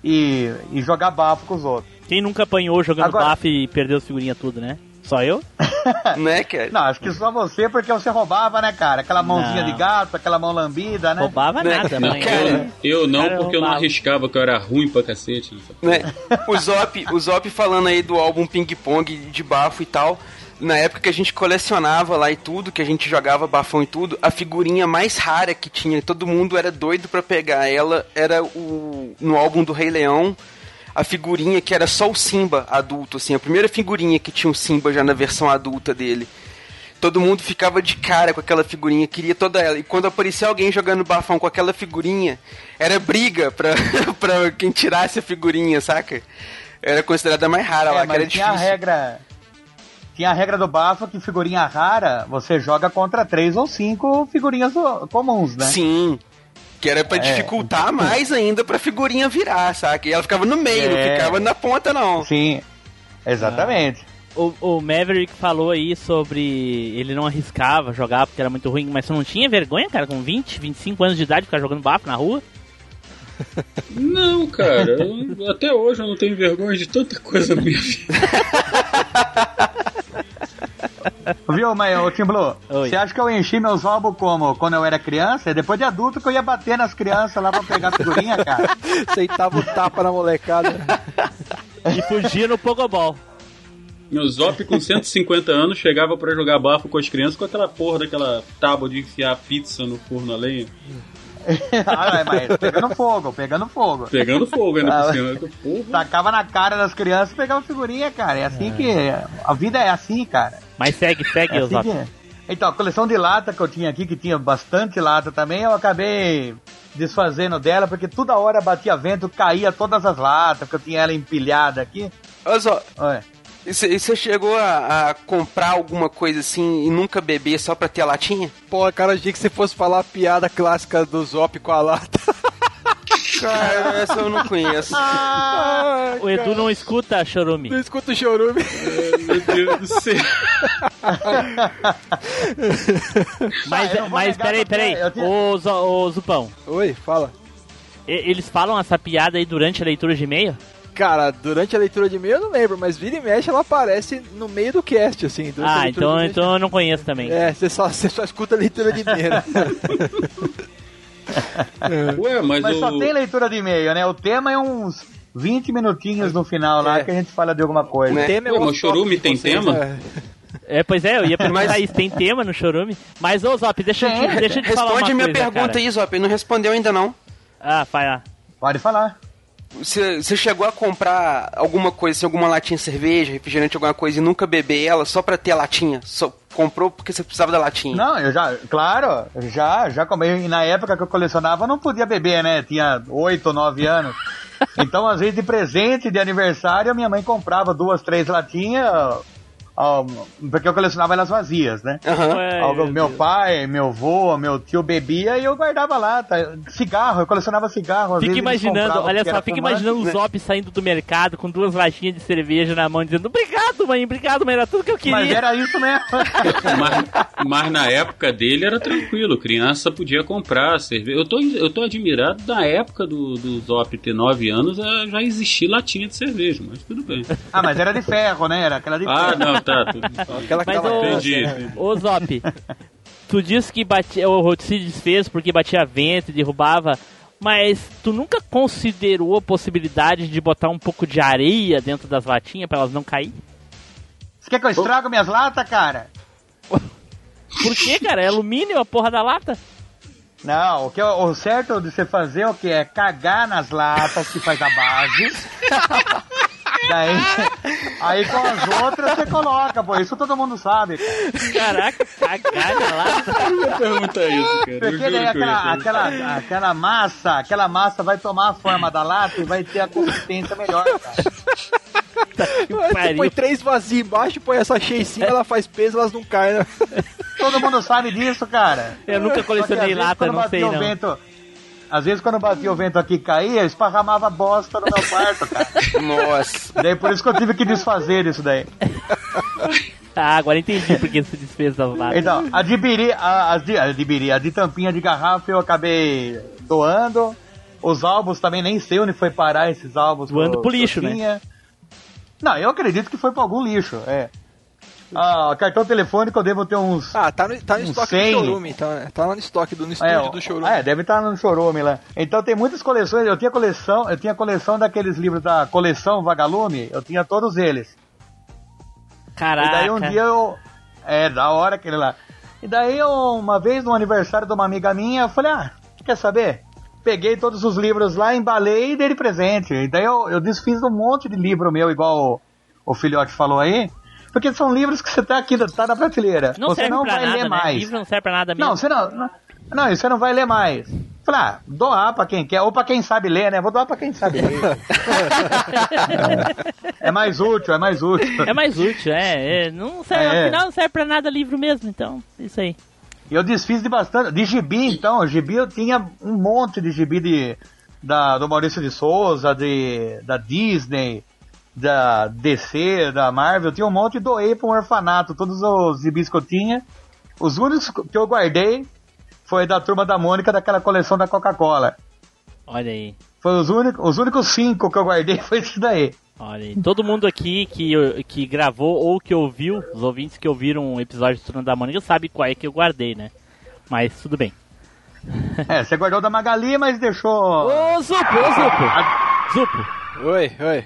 e, e jogar bafo com os outros. Quem nunca apanhou jogando Agora- bafo e perdeu as figurinhas tudo, né? Só eu? [LAUGHS] Né, que Não, acho que só você, porque você roubava, né, cara? Aquela mãozinha Não. de gato, aquela mão lambida, né? Roubava Né? nada, Não, mãe. eu, eu não, Cara, porque eu não roubava. arriscava, que eu era ruim pra cacete. né? O Zop, o Zop falando aí do álbum Ping Pong de bafo e tal. Na época que a gente colecionava lá e tudo, que a gente jogava bafão e tudo, a figurinha mais rara que tinha, todo mundo era doido pra pegar ela, era o no álbum do Rei Leão, a figurinha que era só o Simba adulto, assim, a primeira figurinha que tinha o Simba já na versão adulta dele. Todo mundo ficava de cara com aquela figurinha, queria toda ela. E quando aparecia alguém jogando bafão com aquela figurinha, era briga pra, [LAUGHS] pra quem tirasse a figurinha, saca? Era considerada mais rara lá, É, que era mas tinha a difícil. regra. tinha a regra do bafo que figurinha rara você joga contra três ou cinco figurinhas comuns, né? Sim. Que era pra É. dificultar mais ainda pra figurinha virar, saca? E ela ficava no meio, não É. ficava na ponta, não. Sim, exatamente. O, o Maverick falou aí sobre ele não arriscava jogar porque era muito ruim, mas você não tinha vergonha, cara, com 20, 25 anos de idade, ficar jogando bafo na rua? [LAUGHS] Não, cara, eu- até hoje eu não tenho vergonha de tanta coisa na minha vida. [LAUGHS] [LAUGHS] Viu, mas, ô Tim Blue, Oi. você acha que eu enchi meus álbuns como quando eu era criança? É depois de adulto que eu ia bater nas crianças lá pra pegar figurinha, [LAUGHS] cara. Aceitava o tapa na molecada. [LAUGHS] E fugia no Pogobol. Meu Zop com 150 anos chegava pra jogar bafo com as crianças com aquela porra daquela tábua de enfiar pizza no forno a lenha. ah, mas pegando fogo, pegando fogo. Pegando fogo ainda Ah, por cima. Porra. Tacava na cara das crianças e pegava figurinha, cara. É assim que. A vida é assim, cara. Mas segue, segue, É é assim que... Então, a coleção de lata que eu tinha aqui, que tinha bastante lata também, eu acabei desfazendo dela, porque toda hora batia vento, caía todas as latas, porque eu tinha ela empilhada aqui. Olha só, Olha. e e você chegou a, a comprar alguma coisa assim e nunca beber só pra ter a latinha? Pô, cara, achei que você fosse falar a piada clássica do Zop com a lata. Cara, essa eu não conheço. Ai, O Edu cara, não escuta chorume. não escuta o chorume. Meu Deus do céu. Mas, Ah, mas peraí, peraí. tinha- Ô, ô, Zupão, Oi, fala. e- eles falam essa piada aí durante a leitura de e-mail? Cara, durante a leitura de e-mail eu não lembro, mas vira e mexe ela aparece no meio do cast, assim. Ah, então, então eu não conheço também. É, você só, você só escuta a leitura de e-mail. [LAUGHS] [LAUGHS] Ué, mas, Mas o... só tem leitura de e-mail, né? O tema é uns 20 minutinhos no final lá É. que a gente fala de alguma coisa. Né? O tema é Ué, o chorume de tem vocês, tema? né? É, pois é, eu ia perguntar Mas- isso, tem tema no chorume? Mas, ô Zop, deixa, deixa eu te falar uma Responde a minha coisa, pergunta cara. aí, Zop. Não respondeu ainda não. Ah, vai lá. Pode falar. Você chegou a comprar alguma coisa, assim, alguma latinha de cerveja, refrigerante, alguma coisa e nunca beber ela só pra ter a latinha? Só comprou porque você precisava da latinha? Não, eu já, claro, já, já comi. E na época que eu colecionava, eu não podia beber, né? Tinha 8 ou 9 anos. [LAUGHS] Então, às vezes, de presente, de aniversário, a minha mãe comprava duas, três latinhas, porque eu colecionava elas vazias, né? Ó, meu Deus. pai, meu avô, meu tio bebia e eu guardava lá. Tá? Cigarro, eu colecionava cigarro. às Fica imaginando, olha só, fica fumante, imaginando o né? Zop saindo do mercado com duas latinhas de cerveja na mão, dizendo obrigado, mãe, obrigado, mãe, era tudo que eu queria. Mas era isso mesmo. [LAUGHS] Mas, mas na época dele era tranquilo, criança podia comprar cerveja. Eu tô, eu tô admirado da época do, do Zop ter 9 anos eh, já existir latinha de cerveja, mas tudo bem. ah, mas era de ferro, né? Era aquela de Ah, ferro. não, tá. Tudo... [LAUGHS] Aquela Mas, aquela ô, Entendi. ô Zop, tu disse que batia, o se desfez porque batia vento e derrubava, mas tu nunca considerou a possibilidade de botar um pouco de areia dentro das latinhas pra elas não cair? Você quer que eu estrago minhas latas, cara? Por quê, cara? É alumínio a porra da lata? Não, o, que, é- o certo de você fazer é o que? É cagar nas latas que faz a base. [LAUGHS] Daí, aí com as outras você coloca, pô. Isso todo mundo sabe. cara. Caraca, cagar na lata. Eu ia perguntar isso, cara. Porque daí aquela, aquela, aquela massa, aquela massa vai tomar a forma da lata e vai ter a consistência melhor, cara. Você põe três vazios embaixo, põe essa cheia em cima, ela faz peso, elas não caem. Né? Todo mundo sabe disso, cara. Eu nunca colecionei lata, não sei não. Vento, às vezes quando batia o vento aqui e caía, eu esparramava bosta no meu quarto, cara. Nossa. Daí por isso que eu tive que desfazer isso daí. Ah, agora entendi por que se desfez das latas. Então, a de biri, a, as de, a de biri, a de tampinha de garrafa eu acabei doando. Os álbuns também nem sei onde foi parar esses álbuns. Doando pro eu lixo, né? Não, eu acredito que foi pra algum lixo, é. Ah, cartão telefônico eu devo ter uns. Ah, tá no, tá no estoque cem. do showroom, então, né? Tá lá no estoque do no estúdio É, do showroom. é, deve estar no chorume lá. Então tem muitas coleções. Eu tinha coleção, eu tinha coleção daqueles livros da coleção Vagalume. Eu tinha todos eles. Caraca. E daí um dia eu. É, da hora aquele lá. E daí eu, uma vez no aniversário de uma amiga minha, eu falei, ah, quer saber? Peguei todos os livros lá, embalei e dei de presente. E daí eu, eu desfiz um monte de livro meu, igual o, o filhote falou aí. Porque são livros que você tá aqui, tá na prateleira. Não você não vai nada, ler né? mais. Livro não serve pra nada mesmo. Não, você não, não. Não, você não vai ler mais. Falei, ah, doar pra quem quer, ou pra quem sabe ler, né? Vou doar pra quem sabe ler. [LAUGHS] é, mais útil, é mais útil. É mais útil, é. é não serve, É. Afinal, não serve pra nada livro mesmo, então, isso aí. Eu desfiz de bastante. De gibi, então. Gibi eu tinha um monte de gibi de, da, do Maurício de Souza, de, da Disney, da DC, da Marvel. Eu tinha um monte e doei para um orfanato. Todos os gibis que eu tinha. Os únicos que eu guardei foi da turma da Mônica, daquela coleção da Coca-Cola. Olha aí. Foi os únicos, os únicos cinco que eu guardei [LAUGHS] foi isso daí. Olha aí. Todo mundo aqui que, que gravou ou que ouviu, os ouvintes que ouviram um episódio do Turno da Mônica, sabe qual é que eu guardei, né? Mas tudo bem. [LAUGHS] É, você guardou da Magali, mas deixou. Ô, Zupo, ô, Zupo! Zupo, Oi, oi.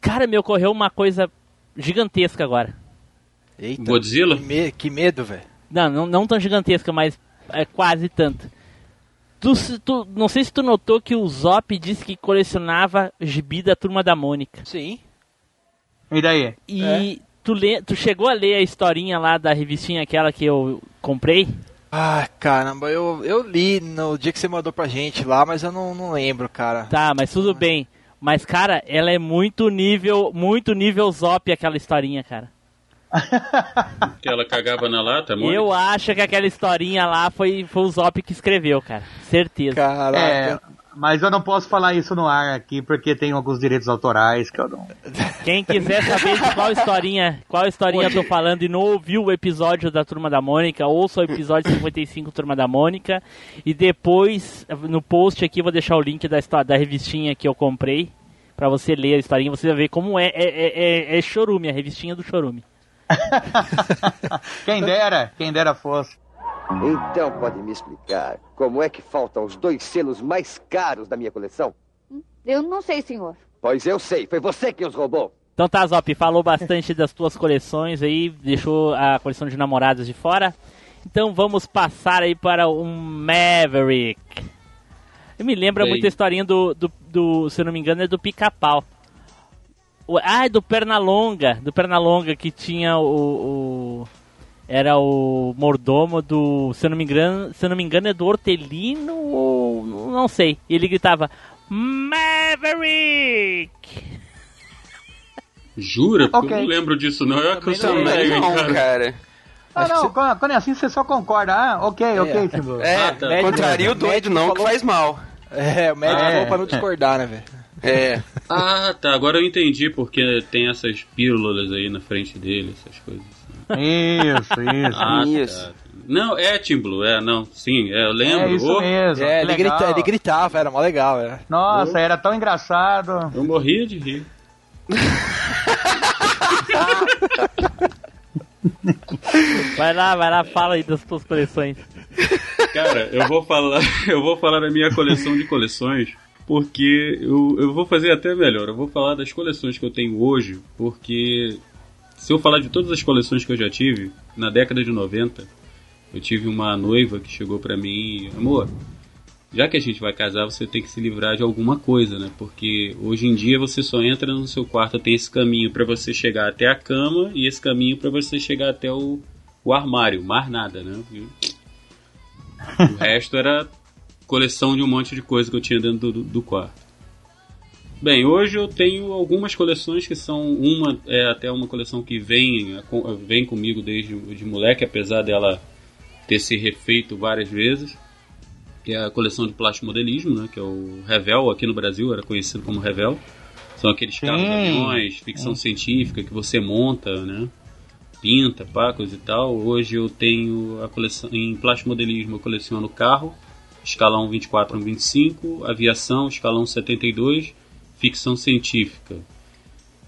Cara, me ocorreu uma coisa gigantesca agora. Eita. Godzilla? Que, me- que medo, velho. Não, não, não tão gigantesca, mas é quase tanto. Tu, tu- não sei se tu notou que o Zop disse que colecionava gibi da Turma da Mônica. Sim. E daí? E tu, lê, tu chegou a ler a historinha lá da revistinha aquela que eu comprei? Ah, caramba, eu, eu li no dia que você mandou pra gente lá, mas eu não, não lembro, cara. Tá, mas tudo bem. Mas, cara, ela é muito nível, muito nível Zop aquela historinha, cara. Que ela cagava na lata, amor? Eu acho que aquela historinha lá foi, foi o Zop que escreveu, cara. Certeza. Caraca. É, mas eu não posso falar isso no ar aqui porque tem alguns direitos autorais que eu não. Quem quiser saber de qual historinha, qual historinha eu tô falando e não ouviu o episódio da Turma da Mônica, ouça o episódio 55 Turma da Mônica e depois no post aqui eu vou deixar o link da, da revistinha que eu comprei pra você ler a historinha, você vai ver como é é, é, é, é chorume, a revistinha do chorume. [LAUGHS] Quem dera, quem dera fosse. Então pode me explicar como é que faltam os dois selos mais caros da minha coleção? Eu não sei, senhor. Pois eu sei, foi você que os roubou. Então tá, Zop, falou bastante das tuas coleções aí, deixou a coleção de namoradas de fora. Então vamos passar aí para um Maverick. Eu me lembra muito a historinha do, do, do, se eu não me engano, é do pica-pau. Ah, é do Pernalonga, do Pernalonga que tinha o, o- era o mordomo do, se eu não me engano, se eu não me engano é do Hortelino ou não sei. E ele gritava Maverick. Jura? Porque Ok. eu não lembro disso, não. Eu, eu sou Também velho, não, cara. cara. Ah, não, quando, quando é assim você só concorda. Ah, ok, ok, Timbu. É, Ah, tá. Médico- contraria o doido não, que falou- faz mal. É, o médico É. falou pra não discordar, né, velho? É. [LAUGHS] Ah, tá. Agora eu entendi porque tem essas pílulas aí na frente dele, essas coisas. Isso, isso. Ah, Isso. tá. Não, é Tim Blue, é, não. Sim, é, eu lembro. É isso Oh, mesmo. É, ele, legal. grita, ele gritava, era mó legal, era. Nossa, era tão engraçado. Eu morria de rir. [LAUGHS] Vai lá, vai lá, fala aí das tuas coleções. Cara, eu vou falar, [LAUGHS] eu vou falar da minha coleção de coleções, porque eu, eu vou fazer até melhor. Eu vou falar das coleções que eu tenho hoje, porque se eu falar de todas as coleções que eu já tive, na década de 90, eu tive uma noiva que chegou pra mim, amor, já que a gente vai casar, você tem que se livrar de alguma coisa, né? Porque hoje em dia você só entra no seu quarto, tem esse caminho pra você chegar até a cama e esse caminho pra você chegar até o, o armário, mais nada, né? E o resto era coleção de um monte de coisa que eu tinha dentro do, do quarto. Bem, hoje eu tenho algumas coleções que são uma é até uma coleção que vem acom- vem comigo desde de moleque, apesar dela ter se refeito várias vezes. Que é a coleção de plástico modelismo, né, que é o Revel, aqui no Brasil era conhecido como Revel. São aqueles carros, aviões, ficção científica que você monta, né? pinta, pá, coisa e tal. Hoje eu tenho a coleção em plástico modelismo, eu coleciono carro, escalão 24 a 25, aviação, escalão 72, ficção científica.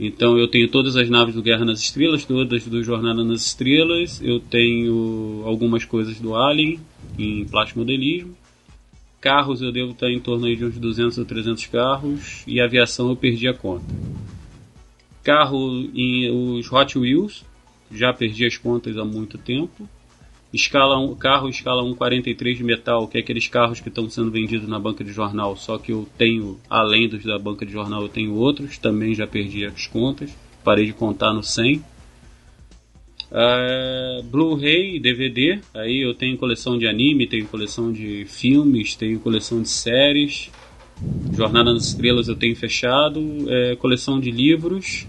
Então eu tenho todas as naves do Guerra nas Estrelas, todas do Jornada nas Estrelas, eu tenho algumas coisas do Alien em plástico modelismo. Carros eu devo estar em torno de uns 200 ou 300 carros e aviação eu perdi a conta. Carro em os Hot Wheels, já perdi as contas há muito tempo. Escala um, carro escala 1,43 de metal, que é aqueles carros que estão sendo vendidos na banca de jornal, só que eu tenho, além dos da banca de jornal, eu tenho outros, também já perdi as contas, parei de contar no 100. Ah, Blu-ray, DVD, aí eu tenho coleção de anime, tenho coleção de filmes, tenho coleção de séries. Jornada nas Estrelas eu tenho fechado, é, coleção de livros.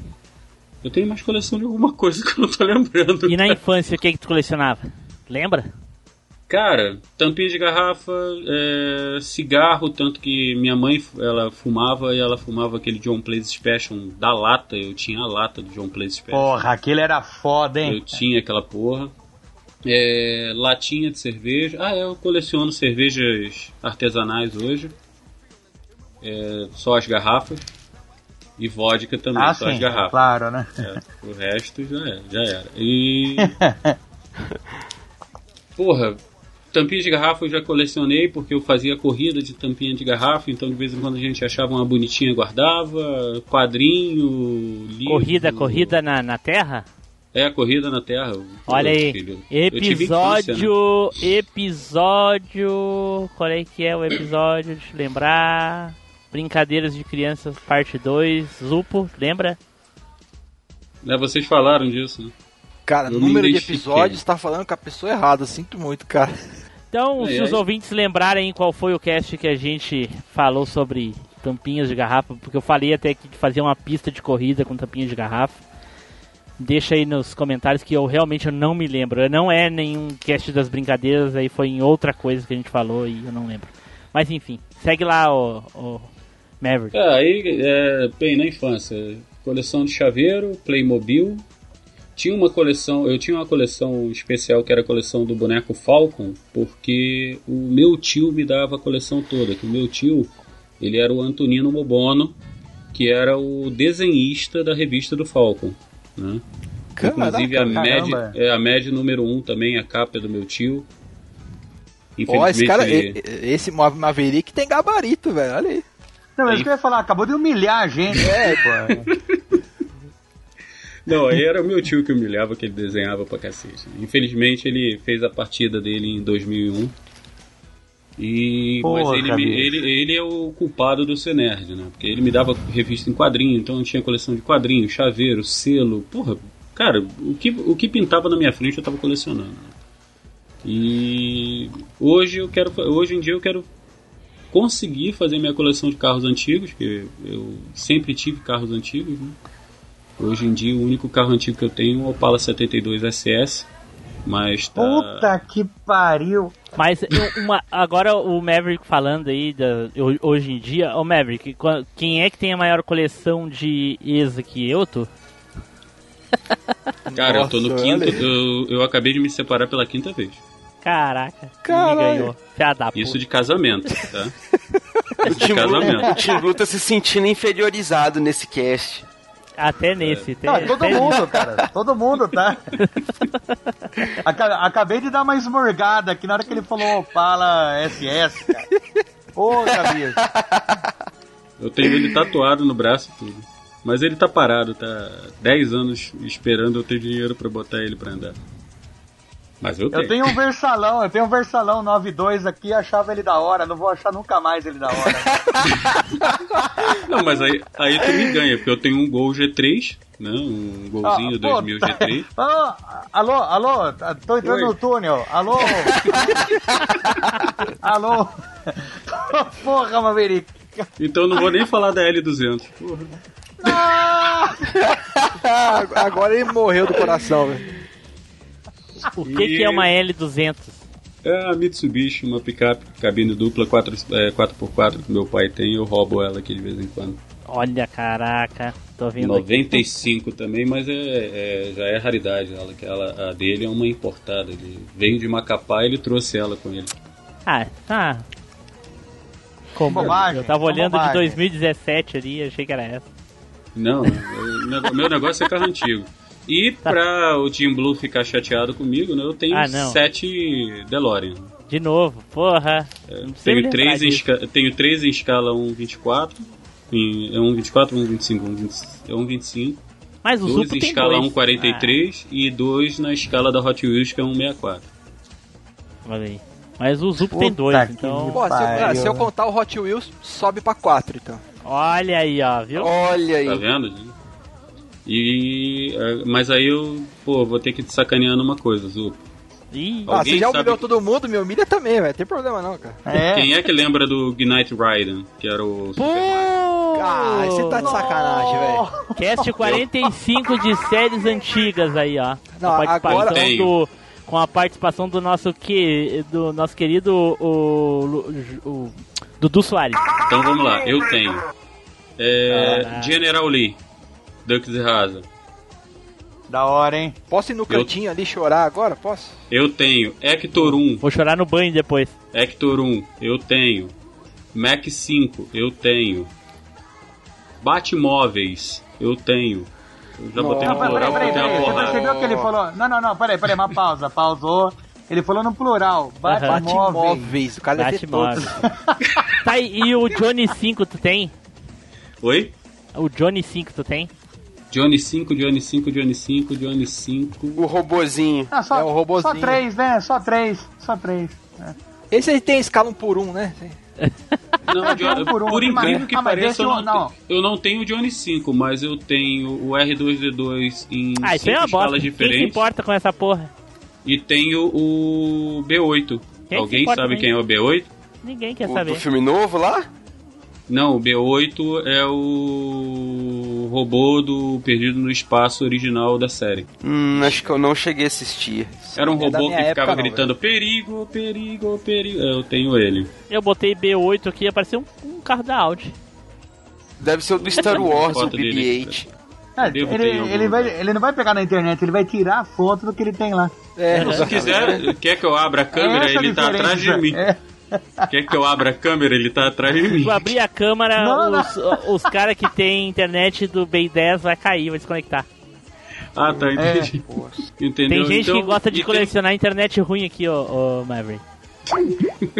Eu tenho mais coleção de alguma coisa [LAUGHS] que eu não tô lembrando. E na infância, o que, que tu colecionava? Lembra? Cara, tampinha de garrafa, é, cigarro, tanto que minha mãe ela fumava e ela fumava aquele John Plays Special da lata. Eu tinha a lata do John Plays Special. Porra, aquele era foda, Eu hein? tinha aquela porra. É, latinha de cerveja. Ah, eu coleciono cervejas artesanais hoje. É, só as garrafas. E vodka também, Ah, só as sim, garrafas. claro, né? É, o resto já era, já era. E. [LAUGHS] Porra, tampinha de garrafa eu já colecionei porque eu fazia corrida de tampinha de garrafa, então de vez em quando a gente achava uma bonitinha guardava, quadrinho, livro. Corrida, corrida na, na terra? É, corrida na terra. Olha aí, filho, tive infância, né? episódio. Episódio. Qual é que é o episódio? Deixa eu lembrar. Brincadeiras de Crianças, parte 2. Zupo, lembra? né? Vocês falaram disso, né? Cara, Eu me número de episódios tá falando com a pessoa errada. Sinto muito, cara. Então, Ai, se os ai. ouvintes lembrarem qual foi o cast que a gente falou sobre tampinhas de garrafa, porque eu falei até que fazer uma pista de corrida com tampinhas de garrafa. Deixa aí nos comentários que eu realmente eu não me lembro. Não é nenhum cast das brincadeiras, aí foi em outra coisa que a gente falou e eu não lembro. Mas enfim, segue lá o, o Maverick. É, aí, é, bem, na infância, coleção de chaveiro, Playmobil. Tinha uma coleção, eu tinha uma coleção especial que era a coleção do boneco Falcon, porque o meu tio me dava a coleção toda. Que o meu tio, ele era o Antonino Mobono, que era o desenhista da revista do Falcon, né? Inclusive a caramba. média, é a média número 1 um também, a capa é do meu tio. Ó, esse cara, ele- esse Ma- Maverick tem gabarito, velho. Olha aí. Não, mas o que eu ia falar, acabou de humilhar a gente. É, pô. [LAUGHS] Não, aí era o meu tio que humilhava, que ele desenhava pra cacete. Infelizmente ele fez a partida dele em 2001. E, mas Porra, ele, me- ele, ele é o culpado do ser nerd, né? Porque ele me dava revista em quadrinho, então eu tinha coleção de quadrinho, chaveiro, selo. Porra, cara, o que, o que pintava na minha frente eu tava colecionando. né? E hoje eu quero, hoje em dia eu quero conseguir fazer minha coleção de carros antigos, que eu sempre tive carros antigos, né? Hoje em dia o único carro antigo que eu tenho é o Opala 72 SS, mas tá... Puta que pariu. Mas eu- uma- agora o Maverick falando aí da, ho- hoje em dia, ô Maverick, quem é que tem a maior coleção de ESA que eu tô? [LAUGHS] Cara, eu tô no Nossa, quinto, eu, eu acabei de me separar pela quinta vez. Caraca, Caralho. me ganhou. Fiada Isso de casamento, tá? O [LAUGHS] Isso de Tim, Blue, o casamento. Tim Blue tá se sentindo inferiorizado nesse cast. Até nesse. tem- Não, todo mundo, cara. Todo mundo, tá? [LAUGHS] Aca- Acabei de dar uma esmorgada aqui na hora que ele falou Opala SS, cara. Bicho. Eu tenho ele tatuado no braço e tudo. Mas ele tá parado, tá 10 anos esperando eu ter dinheiro pra botar ele pra andar. Mas eu tenho. Eu tenho um Versalão, eu tenho um Versalão 92 aqui, achava ele da hora, não vou achar nunca mais ele da hora. [LAUGHS] Não, mas aí, aí tu me ganha, porque eu tenho um Gol G3, né? Um golzinho Ah, pô, 2000 G3. Ah, alô, alô, tô entrando Oi. no túnel. Alô? [LAUGHS] alô? Porra, Maverick. Então eu não vou nem falar da L200. Porra. Ah, [LAUGHS] agora ele morreu do coração, velho. O que, que é uma L200? É a Mitsubishi, uma picape, cabine dupla 4, é, 4x4 que meu pai tem, eu roubo ela aqui de vez em quando. Olha, caraca, tô vendo aqui. 95 também, mas é, é- já é raridade. Ela, que ela, a dele é uma importada. Ele veio de Macapá e ele trouxe ela com ele. Ah, tá. Como? Bobagem, eu tava olhando de bobagem. 2017 ali, achei que era essa. Não, o nego- meu negócio é carro antigo. E pra o Team Blue ficar chateado comigo, né, eu tenho Ah, sete DeLorean. De novo, porra. Me Tenho três, em esca- tenho três em escala 1.24. Em, é 1.24 ou 1.25? 1.20 É 1.25. Mas o Dois Zupo em tem escala dois. 1.43 e dois na escala da Hot Wheels, que é 1.64. Ah, olha aí. Mas o Zupo tem Puta dois, que então... Pô, se eu, ah, se eu contar o Hot Wheels, sobe pra 4, então. Olha aí, ó, viu? Olha aí. Tá vendo? E. eh, Mas aí eu, pô, vou ter que te sacanear numa coisa, Zu. Ih, Ah, você já humilhou que- todo mundo, me humilha também, velho. Tem problema não, cara. É. [LAUGHS] Quem é que lembra do Knight Raiden, que era o Super Mario? Ah, você tá de sacanagem, velho. Cast 45 de séries antigas aí, ó. Não, Com a participação agora- do com a participação do nosso que do nosso querido o, Lu- o Dudu Soares. Então vamos lá, eu tenho. É, Caraca. General Lee, Dux Rasa. Da hora, hein? Posso ir no cantinho ali chorar agora? Posso? Eu tenho Hector 1, Vou chorar no banho depois. Hector 1, eu tenho. Mac 5, eu tenho. Batmóveis, eu tenho. Eu já botei no Não, peraí, plural peraí, peraí. uma Você percebeu que ele falou? Não, não, não, peraí, peraí, uma pausa, pausou. Ele falou no plural. Batmóveis. O cara deve todos. Tá, aí, e o Johnny 5 tu tem? Oi? O Johnny 5 tu tem? Johnny 5, Johnny 5, Johnny 5, Johnny 5. O robozinho. Ah, só, É um robozinho. só três, né? Só três. Só três. Esse aí tem escala um por um, né? Não, Johnny, por por, um, incrível mas- que ah, pareça, eu eu não, não. eu não tenho o Johnny 5, mas eu tenho o R2D2 em Ah, é cinco uma bosta. escalas Quem se diferentes. importa com essa porra? E tenho o B8. Quem Alguém sabe quem é o B8? Ninguém quer O, saber. do filme novo lá? Não, o B8 é o robô do Perdido no Espaço original da série. Hum, acho que eu não cheguei a assistir. Era um é robô que época, ficava não, gritando perigo, perigo, perigo. É, Eu tenho ele. Eu botei B8 aqui e apareceu um, um carro da Audi. Deve ser o do Star Wars, o Foto dele. BB-8. É, ele, ele, vai, ele não vai pegar na internet, ele vai tirar a foto do que ele tem lá. É. Se quiser, quer que eu abra a câmera, Essa ele tá atrás de mim. É. Quer que eu abra a câmera, ele tá atrás de mim. Tu abrir a câmera, Não, não. [LAUGHS] os, os caras que tem internet do Ben 10 vai cair, vai desconectar. Ah, tá, entendi. Entendeu? Tem gente Então, que gosta de tem- colecionar internet ruim aqui, [LAUGHS] ó, ó Maverick.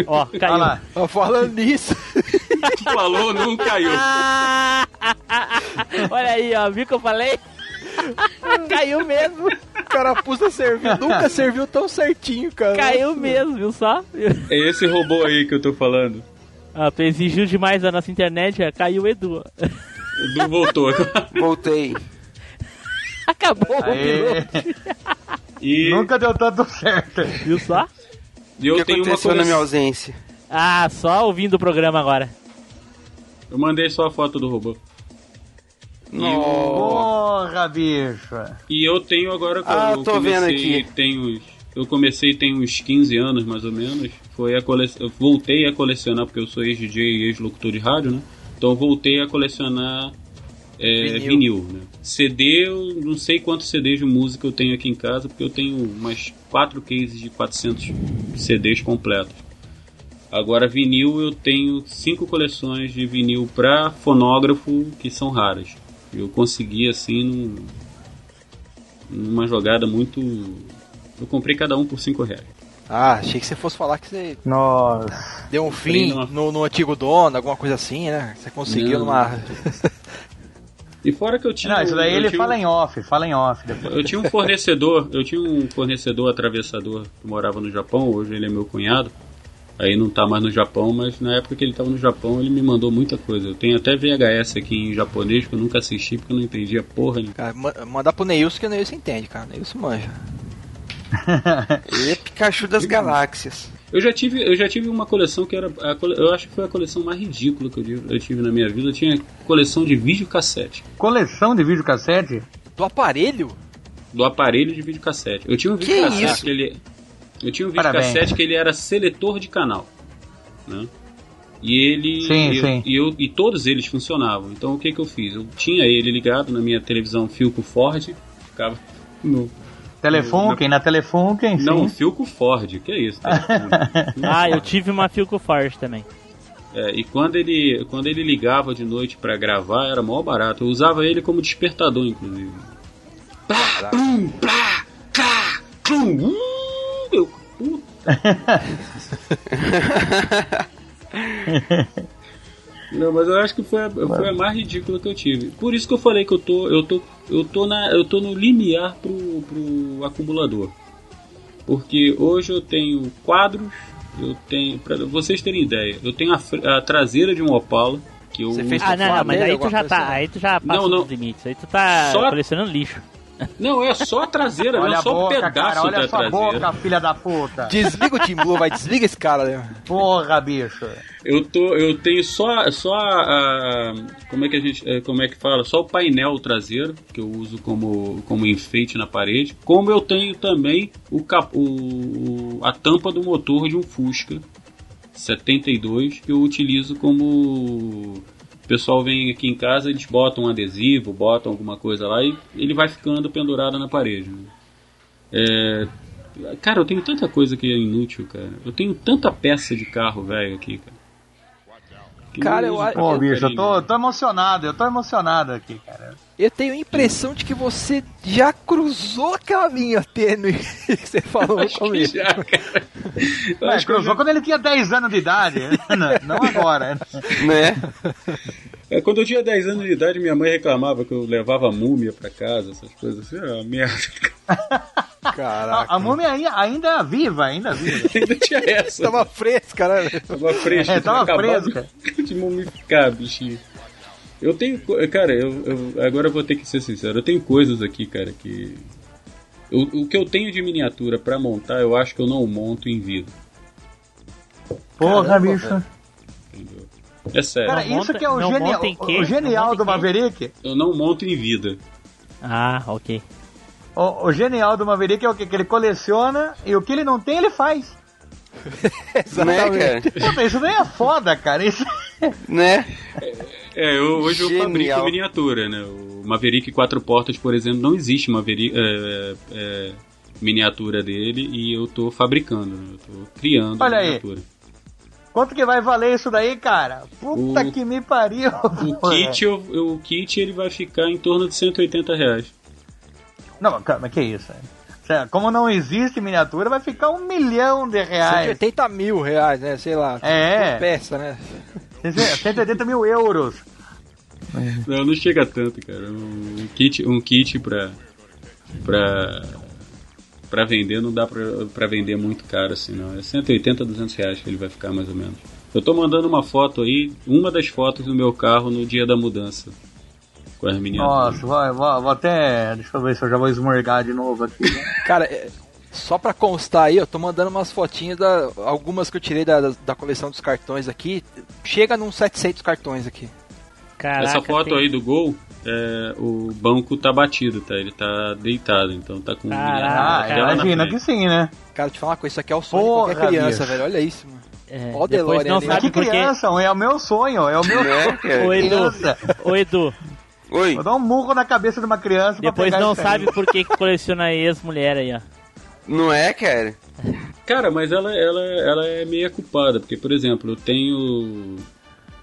Ó, caiu. Olha lá. Ó, Falando nisso, [LAUGHS] Falou, não caiu. Olha aí, ó, viu que eu falei? Caiu mesmo, carapuça serviu. Nunca serviu tão certinho, cara. caiu mesmo, viu só? É esse robô aí que eu tô falando. Ah, tu exigiu demais da nossa internet, caiu o Edu. Não voltou. Voltei. Acabou o Aê. piloto, E, [LAUGHS] Nunca deu tanto certo. viu só? e O eu que tenho uma aconteceu na minha ausência? Ah, só ouvindo o programa agora. Eu mandei só a foto do robô. E, o- Porra, bicho. e eu tenho agora. Ah, eu tô vendo comecei, aqui. Tem uns, eu comecei tem uns 15 anos mais ou menos. Foi a cole... Eu voltei a colecionar, porque eu sou ex-DJ e ex-locutor de rádio, né? Então eu voltei a colecionar é, Vinil. vinil. né? CD, eu não sei quantos CDs de música eu tenho aqui em casa, porque eu tenho umas 4 cases de 400 CDs completos. Agora, vinil, eu tenho cinco coleções de vinil pra fonógrafo que são raras. Eu consegui assim num- numa jogada muito. Eu comprei cada um por 5 reais. Ah, achei que você fosse falar que você Nossa. deu um fim numa- no, no antigo dono, alguma coisa assim, né? Você conseguiu Não. numa. E fora que eu tinha. Não, isso daí eu ele tinha fala um- em off, fala em off depois. Eu tinha um fornecedor, eu tinha um fornecedor atravessador que morava no Japão, hoje ele é meu cunhado. Aí não tá mais no Japão, mas na época que ele tava no Japão ele me mandou muita coisa. Eu tenho até VHS aqui em japonês que eu nunca assisti porque eu não entendia porra nenhuma. Cara, ma- mandar pro Neilson que o Neilson entende, cara. Neilson manja. Ele [LAUGHS] é Pikachu das [LAUGHS] galáxias. Eu já tive, eu já tive uma coleção que era. a cole- eu acho que foi a coleção mais ridícula que eu tive, eu tive na minha vida. Eu tinha coleção de videocassete. Coleção de videocassete? Do aparelho? Do aparelho de videocassete. Eu tinha um Que videocassete isso? que ele. Eu tinha um Parabéns. videocassete que ele era seletor de canal. Né? E ele. Sim, e, eu- sim. E, eu, e todos eles funcionavam. Então o que, que eu fiz? Eu tinha ele ligado na minha televisão Filco Ford. Ficava no. Telefunken, na Telefunken, sim. Não, Filco Ford, que é isso? [LAUGHS] telefone. Ah, eu tive uma Philco Forge também. É, e quando ele, quando ele ligava de noite pra gravar, era mó barato. Eu usava ele como despertador, inclusive. Plá, plum, plá, cá, plum, uh, meu puta. [LAUGHS] Não, mas eu acho que foi a, foi a mais ridícula que eu tive. Por isso que eu falei que eu tô, eu tô, eu tô na, eu tô no limiar pro, pro acumulador. Porque hoje eu tenho quadros, eu tenho, para vocês terem ideia, eu tenho a, a traseira de um Opala, Que eu Você fez Ah, não, não, mas aí tu já tá. assim? Aí tu já passou Não, não. dos limites. Aí tu tá Só- colecionando lixo. Não, é só a traseira, não Olha é a só um boca, pedaço cara, olha da a sua traseira. boca, filha da puta. Desliga o Team Blue, vai, desliga esse cara, né? Porra, bicho. Eu tô, eu tenho só, só a, a- como é que a gente, é, como é que fala? Só o painel traseiro que eu uso como, como enfeite na parede. Como eu tenho também o, cap, o, o- a tampa do motor de um Fusca 72 que eu utilizo como o pessoal vem aqui em casa, eles botam um adesivo, botam alguma coisa lá e ele vai ficando pendurado na parede. né? É, cara, eu tenho tanta coisa que é inútil, cara. Eu tenho tanta peça de carro velho aqui, cara. Que Cara, eu acho- Pô, bicho, eu tô, tô emocionado, eu tô emocionado aqui, cara. Eu tenho a impressão de que você já cruzou aquela linha tênue [LAUGHS] que você falou Acho que começo. já, cara. Eu É, que cruzou quando ele tinha 10 anos de idade, [LAUGHS] não, não agora. Né? É, quando eu tinha 10 anos de idade, minha mãe reclamava que eu levava múmia pra casa, essas coisas assim. Ah, merda. [LAUGHS] Caraca. A, a múmia ainda, ainda viva, ainda viva. [LAUGHS] Ainda tinha essa. Tava fresca, né? Tava fresco. É, tava fresca. [LAUGHS] de mumificar, bichinho. Eu tenho. Cara, eu, eu- agora eu vou ter que ser sincero. Eu tenho coisas aqui, cara, que. eu- o que eu tenho de miniatura pra montar, eu acho que eu não monto em vida. Porra, Caramba, bicho. É sério. Cara, Não isso monta- que é o, genial, o genial do? Maverick. Eu não monto em vida. Ah, ok. O, o genial do Maverick é o que? Que ele coleciona e o que ele não tem, ele faz. [LAUGHS] Né, cara? Isso daí é foda, cara. Isso... [LAUGHS] Né? É, eu, hoje eu Genial. fabrico miniatura, né? O Maverick quatro portas, por exemplo, não existe Maverick, é, é, miniatura dele e eu tô fabricando, né? Eu tô criando Olha a aí. Quanto que vai valer isso daí, cara? Puta O- que me pariu. [LAUGHS] O porra. kit, eu- o kit ele vai ficar em torno de 180 reais. Não, calma, que isso? Como não existe miniatura, vai ficar um milhão de reais. 180 mil reais, né? Sei lá. É. Peça, né? 180 mil euros. Não, não chega tanto, cara. Um kit, um kit pra, pra, pra vender não dá pra, pra vender muito caro assim, não. É 180, 200 reais que ele vai ficar mais ou menos. Eu tô mandando uma foto aí, uma das fotos do meu carro no dia da mudança. Com as miniaturas. Nossa, vou, vou- vou até. Deixa eu ver se eu já vou esmorgar de novo aqui. [LAUGHS] Cara, é, só pra constar aí, eu tô mandando umas fotinhas da algumas que eu tirei da, da coleção dos cartões aqui. Chega num 700 cartões aqui. Caraca, Essa foto tem- aí do gol, é, o banco tá batido, tá? Ele tá deitado, então tá com Ah, imagina que sim, né? Cara, te falar uma coisa, isso aqui é o sonho Porra, de qualquer criança, bicho. velho. Olha isso, mano. É, Ó depois não sabe que por quê. criança, é o meu sonho, é o meu Né, sonho. Ô, Edu, ô, Edu, Oi. Vou dar um murro na cabeça de uma criança pra depois pegar não sabe por que que coleciona ex-mulher aí, ó. Não é, cara? Cara, mas ela, ela, ela é meio culpada, porque, por exemplo, eu tenho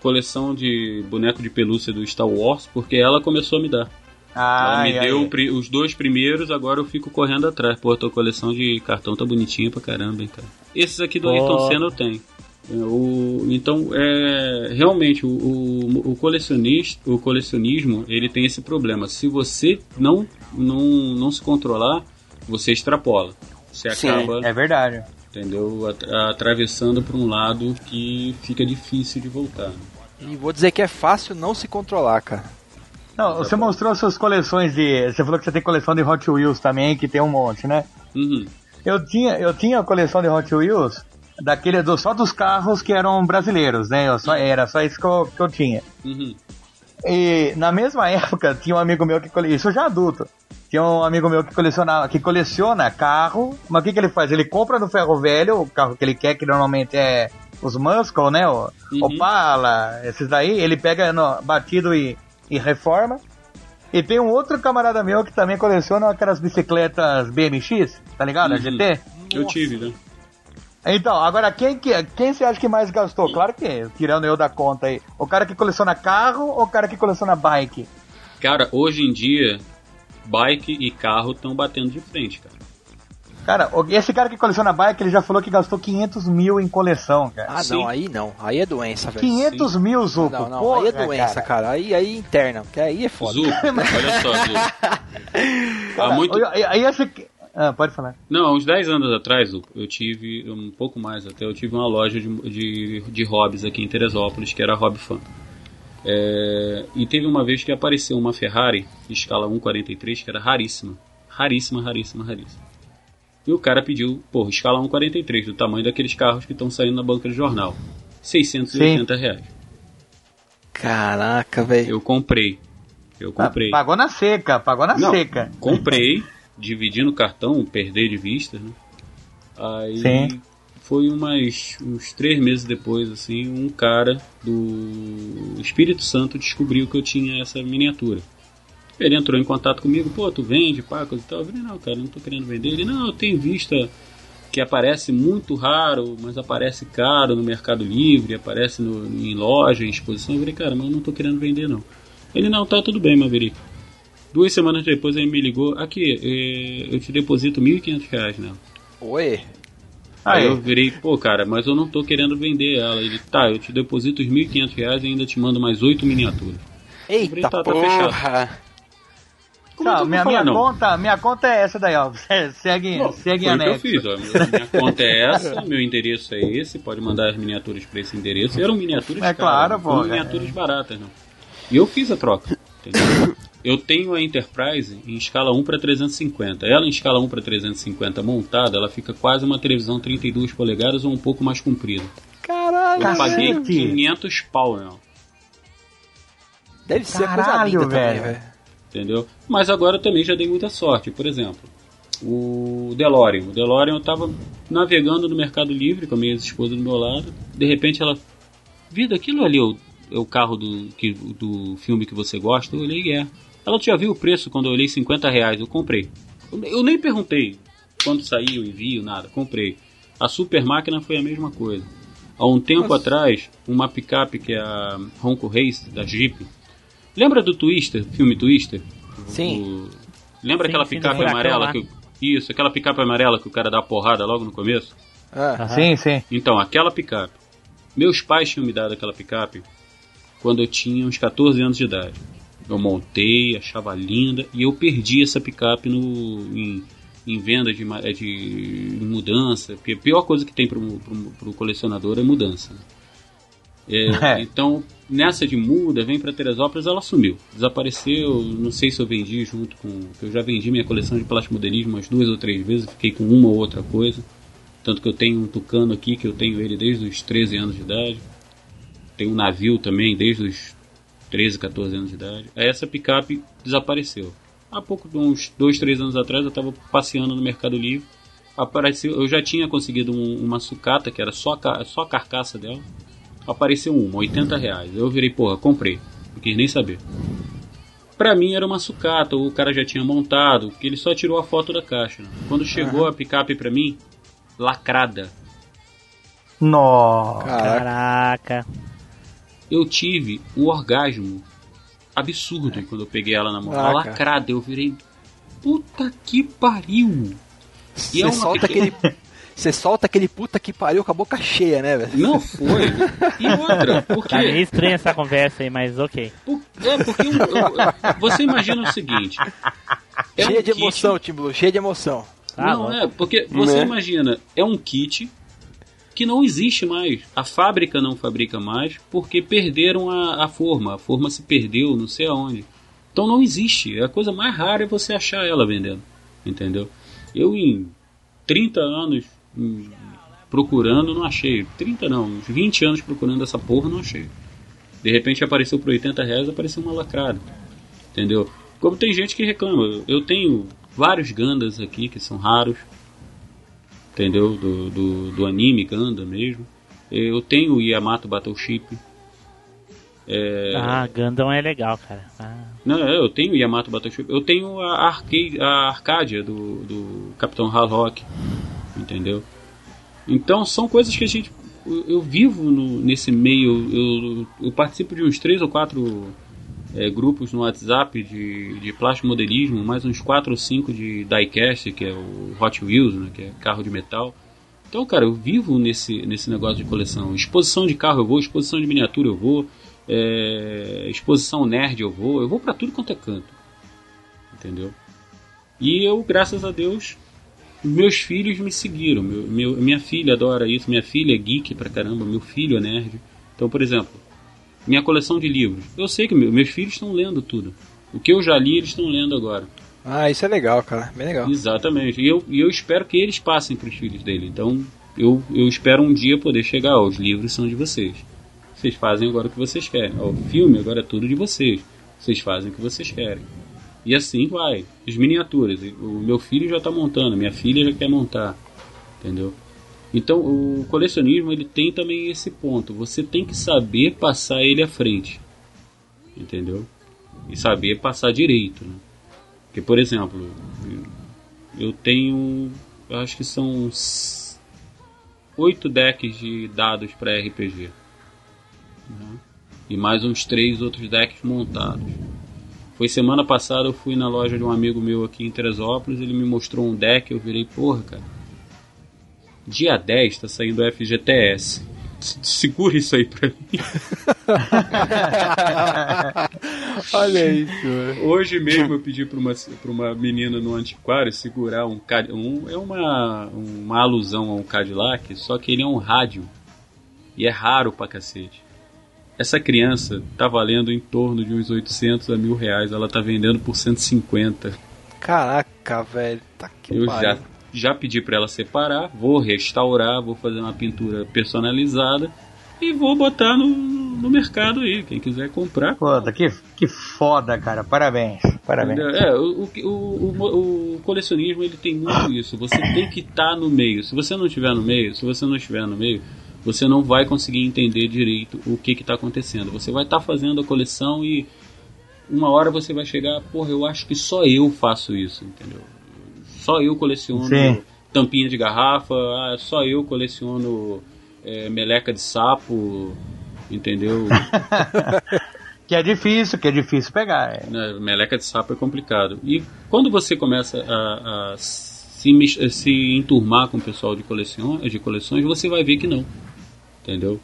coleção de boneco de pelúcia do Star Wars, porque ela começou a me dar. ela me ai, deu ai. os dois primeiros, agora eu fico correndo atrás. Pô, a tua coleção de cartão tá bonitinha pra caramba, hein, cara. Esses aqui do Pô. Ayrton Senna eu tenho. É, o- então, é, realmente, o, o, o, colecionista, o colecionismo, ele tem esse problema. Se você não, não, não se controlar, você extrapola. Você Sim, acaba É verdade. entendeu? At- atravessando por um lado que fica difícil de voltar. E vou dizer que é fácil não se controlar, cara. Não, você mostrou suas coleções de. Você falou que você tem coleção de Hot Wheels também, que tem um monte, né? Uhum. Eu tinha, eu tinha a coleção de Hot Wheels daquele do, só dos carros que eram brasileiros, né? Eu só, era só isso que eu, que eu tinha. Uhum. E na mesma [LAUGHS] época tinha um amigo meu que cole- isso já adulto. Tinha um amigo meu que colecionava, que coleciona carro, mas o que, que ele faz? Ele compra no ferro velho o carro que ele quer, que normalmente é os Muscle, né? O Uhum. Opala, esses daí, ele pega no, batido e, e reforma. E tem um outro camarada meu que também coleciona aquelas bicicletas BMX, tá ligado? Uhum. GT. Eu tive, né? Então, agora quem que quem você acha que mais gastou? Claro que, tirando eu da conta aí, o cara que coleciona carro ou o cara que coleciona bike? Cara, hoje em dia, bike e carro estão batendo de frente, cara. Cara, esse cara que coleciona bike, ele já falou que gastou 500 mil em coleção, cara. Ah, Sim. não, aí não. Aí é doença, velho. 500 mil, Zuko. Não, não, porra, aí é doença, cara. Aí, aí interna, porque aí é foda. Zuko, [LAUGHS] olha só, Zuko. Cara, Há muito... aí- esse... Ah, pode falar. Não, há uns 10 anos atrás, Zuko, eu tive, um pouco mais até, eu tive uma loja de, de, de hobbies aqui em Teresópolis, que era Hobby Fan. É, e teve uma vez que apareceu uma Ferrari escala 143 que era raríssima. Raríssima, raríssima, raríssima. E o cara pediu, porra, escala 143, do tamanho daqueles carros que estão saindo na banca de jornal. 680 reais. Caraca, velho. Eu comprei. Eu comprei. Pagou na seca, pagou na Não, seca. Comprei, [LAUGHS] dividi no cartão, perder de vista, né? Aí Sim. foi umas, uns três meses depois, assim, um cara do Espírito Santo descobriu que eu tinha essa miniatura. Ele entrou em contato comigo, pô, tu vende, pá, coisa e tal. Eu falei, não, cara, não tô querendo vender. Ele, não, eu tenho vista que aparece muito raro, mas aparece caro no Mercado Livre, aparece no, em loja, em exposição. Eu falei, cara, mas eu não tô querendo vender, não. Ele, não, tá tudo bem, Maverick. Duas semanas depois ele me ligou, aqui, eh, eu te deposito 1.500 reais nela. Oi. Aí eu virei, pô, cara, mas eu não tô querendo vender ela. Ele, tá, eu te deposito os 1.500 reais e ainda te mando mais oito miniaturas. Eu falei, Eita, tá, tá fechado. Como é que Não, eu minha, minha, não? conta, minha conta é essa daí, ó. [LAUGHS] Segue, Bom, segue que eu fiz, ó. Minha conta é essa, [LAUGHS] meu endereço é esse, pode mandar as miniaturas pra esse endereço. Eram miniaturas É caras, claro, não é. miniaturas baratas, não. E eu fiz a troca, entendeu? Eu tenho a Enterprise em escala 1 para 350. Ela em escala 1 para 350 montada, ela fica quase uma televisão 32 polegadas ou um pouco mais comprida. Caralho. Eu paguei Cacete. 500 pau nela. Deve ser coisa Caralho, linda também, velho. Entendeu? Mas agora eu também já dei muita sorte. Por exemplo, o DeLorean. O DeLorean eu tava navegando no Mercado Livre com a minha esposa do meu lado. De repente ela. Vida, aquilo ali é o, é o carro do, que, do filme que você gosta? Eu olhei, é. Ela já viu o preço quando eu olhei 50 reais, eu comprei. Eu, eu nem perguntei quando saiu envio, nada, comprei. A Super Máquina foi a mesma coisa. Há um tempo atrás, uma picape que é a Ronco Race da Jeep. Lembra do Twister, filme Twister? Sim. O- Lembra Sim, aquela sim, picape amarela que o- isso, aquela picape amarela que o cara dá a porrada logo no começo? Ah, Sim, sim. Então, aquela picape. Meus pais tinham me dado aquela picape quando eu tinha uns 14 anos de idade. Eu montei, achava linda e eu perdi essa picape no, em, em venda de, de em mudança. Porque a pior coisa que tem para o colecionador é mudança. né? É, [LAUGHS] É. Então, nessa de muda, vem para Teresópolis, ela sumiu. Desapareceu, não sei se eu vendi junto com. Eu já vendi minha coleção de plástico modelismo umas duas ou três vezes, fiquei com uma ou outra coisa. Tanto que eu tenho um tucano aqui, que eu tenho ele desde os 13 anos de idade. Tenho um navio também, desde os 13, 14 anos de idade. Essa picape desapareceu. Há pouco, uns 2, 3 anos atrás, eu estava passeando no Mercado Livre. Apareceu, eu já tinha conseguido um- uma sucata, que era só só a carcaça dela. Apareceu uma, 80 reais. Eu virei, porra, comprei. Não quis nem saber. Pra mim era uma sucata, o cara já tinha montado, porque ele só tirou a foto da caixa. né? Quando chegou a picape pra mim, lacrada. Nossa. Caraca. Eu tive um orgasmo absurdo quando eu peguei ela na mão. Ah, Ela cara. lacrada, eu virei. Puta que pariu! E Você é uma solta pequena- aquele. Você solta aquele puta que pariu com a boca cheia, né, velho? Não foi. E outra, porque. Tá meio estranha essa conversa aí, mas ok. Por- É, porque eu- você imagina o seguinte. é cheia um de kit- emoção, Tim Blue, cheia de emoção. Tá não, louco. é, porque você Né? imagina, é um kit que não existe mais. A fábrica não fabrica mais porque perderam a, a forma. A forma se perdeu, não sei aonde. Então não existe. A coisa mais rara é você achar ela vendendo. Entendeu? Eu em 30 anos procurando, não achei. 30 não, uns 20 anos procurando essa porra, não achei. De repente apareceu por 80 reais, apareceu uma lacrada. Entendeu? Como tem gente que reclama. Eu tenho vários Gandas aqui que são raros. Entendeu? Do, do, do anime Ganda mesmo. Eu tenho o Yamato Battleship. É, Ah, Gundam é legal, cara. Ah, não, é, eu tenho o Yamato Battleship. Eu tenho a, arcade, a Arcadia do, do Capitão Harlock. Entendeu? Então são coisas que a gente. Eu, vivo no- nesse meio. Eu, eu participo de uns três ou quatro é, grupos no WhatsApp de, de plástico modelismo, mais uns quatro ou cinco de diecast, que é o Hot Wheels, né, que é carro de metal. Então, cara, eu vivo nesse, nesse negócio de coleção. Exposição de carro eu vou, exposição de miniatura eu vou, é, exposição nerd eu vou, eu vou pra tudo quanto é canto. Entendeu? E eu, graças a Deus, meus filhos me seguiram. Meu, meu- minha filha adora isso, minha filha é geek pra caramba, meu filho é nerd. Então, por exemplo, minha coleção de livros. Eu sei que meu- meus filhos estão lendo tudo. O que eu já li, eles estão lendo agora. Ah, isso é legal, cara. Bem legal. Exatamente. E eu, e eu espero que eles passem para os filhos dele. Então, eu, eu espero um dia poder chegar. Ó, os livros são de vocês. Vocês fazem agora o que vocês querem. Ó, o filme agora é tudo de vocês. Vocês fazem o que vocês querem. E assim vai. As miniaturas. O meu filho já está montando, minha filha já quer montar. Entendeu? Então, o colecionismo ele tem também esse ponto. Você tem que saber passar ele à frente. Entendeu? E saber passar direito. Né? Porque, por exemplo, eu tenho. Eu acho que são oito decks de dados para RPG. né? E mais uns três outros decks montados. Foi semana passada eu fui na loja de um amigo meu aqui em Teresópolis, ele me mostrou um deck, eu virei, porra, cara. Dia 10 tá saindo FGTS. Segura isso aí pra mim. [LAUGHS] Olha isso. velho. Hoje mesmo eu pedi pra uma, pra uma menina no antiquário segurar um, um É uma, uma alusão a um Cadillac, só que ele é um rádio. E é raro pra cacete. Essa criança tá valendo em torno de uns 800 a mil reais. Ela tá vendendo por 150. Caraca, velho. Tá que Eu pariu. já, já pedi pra ela separar, vou restaurar, vou fazer uma pintura personalizada e vou botar no, no mercado aí. Quem quiser comprar, Puta, que, que foda, cara. Parabéns. Parabéns. É, o, o, o, o- o colecionismo ele tem muito isso. Você tem que estar no meio. Se você não estiver no meio, se você não estiver no meio, você não vai conseguir entender direito o que está acontecendo. Você vai estar fazendo a coleção e uma hora você vai chegar, porra, eu acho que só eu faço isso, entendeu? Só eu coleciono Sim. tampinha de garrafa, ah, só eu coleciono é, meleca de sapo, entendeu? [LAUGHS] Que é difícil, que é difícil pegar. é. né, meleca de sapo é complicado. E quando você começa a, a se, se enturmar com o pessoal de, colecion, de coleções, você vai ver que não. Entendeu?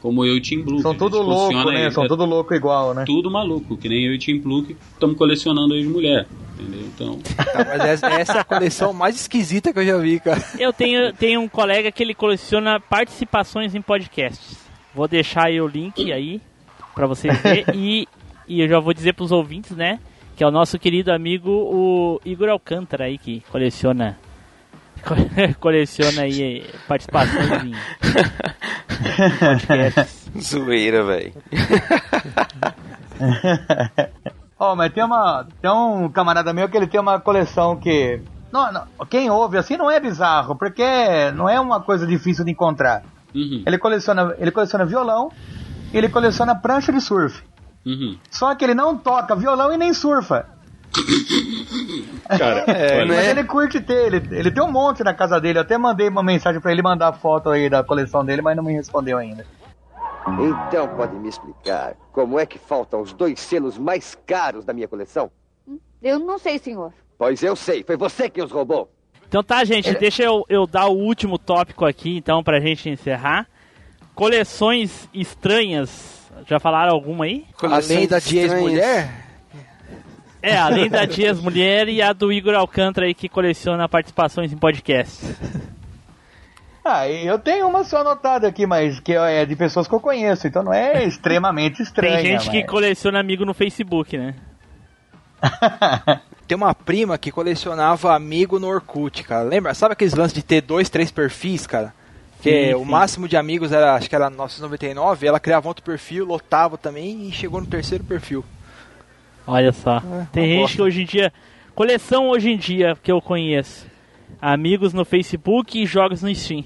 Como eu e Tim Blue. São que a tudo louco, né? aí, São é tudo louco igual, né? tudo maluco, que nem eu e Tim Blue que estamos colecionando ex-mulher. Entendeu? Então, Tá, mas essa, essa é a coleção mais esquisita que eu já vi, cara. Eu tenho, tenho um colega que ele coleciona participações em podcasts. Vou deixar aí o link aí pra vocês verem. [LAUGHS] e, e eu já vou dizer pros ouvintes, né? Que é o nosso querido amigo, o Igor Alcântara aí, que coleciona. [LAUGHS] coleciona aí participações em podcasts. [LAUGHS] Zoeira, velho. [LAUGHS] Ó, mas tem uma. Tem um camarada meu que ele tem uma coleção que. Não, não, quem ouve assim não é bizarro, porque não é uma coisa difícil de encontrar. uhum, Ele coleciona, ele coleciona violão e ele coleciona prancha de surf. uhum. Só que ele não toca violão e nem surfa. [LAUGHS] Cara, É, né? Mas ele curte ter, ele, ele tem um monte na casa dele. Eu até mandei uma mensagem pra ele mandar foto aí da coleção dele, mas não me respondeu ainda. Então pode me explicar como é que faltam os dois selos mais caros da minha coleção? Eu não sei, senhor. Pois eu sei, foi você que os roubou. Então tá, gente, deixa eu, eu dar o último tópico aqui, então, pra gente encerrar. Coleções estranhas. Já falaram alguma aí? Além da de estranhas. ex-mulher, É, além da Dias Mulher e a do Igor Alcântara aí que coleciona participações em podcasts. [LAUGHS] Ah, eu tenho uma só anotada aqui, mas que é de pessoas que eu conheço, então não é [LAUGHS] extremamente estranha. Tem gente que mas- coleciona amigo no Facebook, né? [LAUGHS] tem uma prima que colecionava amigo no Orkut, cara. Lembra? Sabe aqueles lances de ter dois, três perfis, cara? Que Sim, o sim. máximo de amigos era, acho que era 999, ela criava outro perfil, lotava também e chegou no terceiro perfil. Olha só. É, Tem gente bosta. que hoje em dia. Coleção hoje em dia que eu conheço. Amigos no Facebook e jogos no Steam.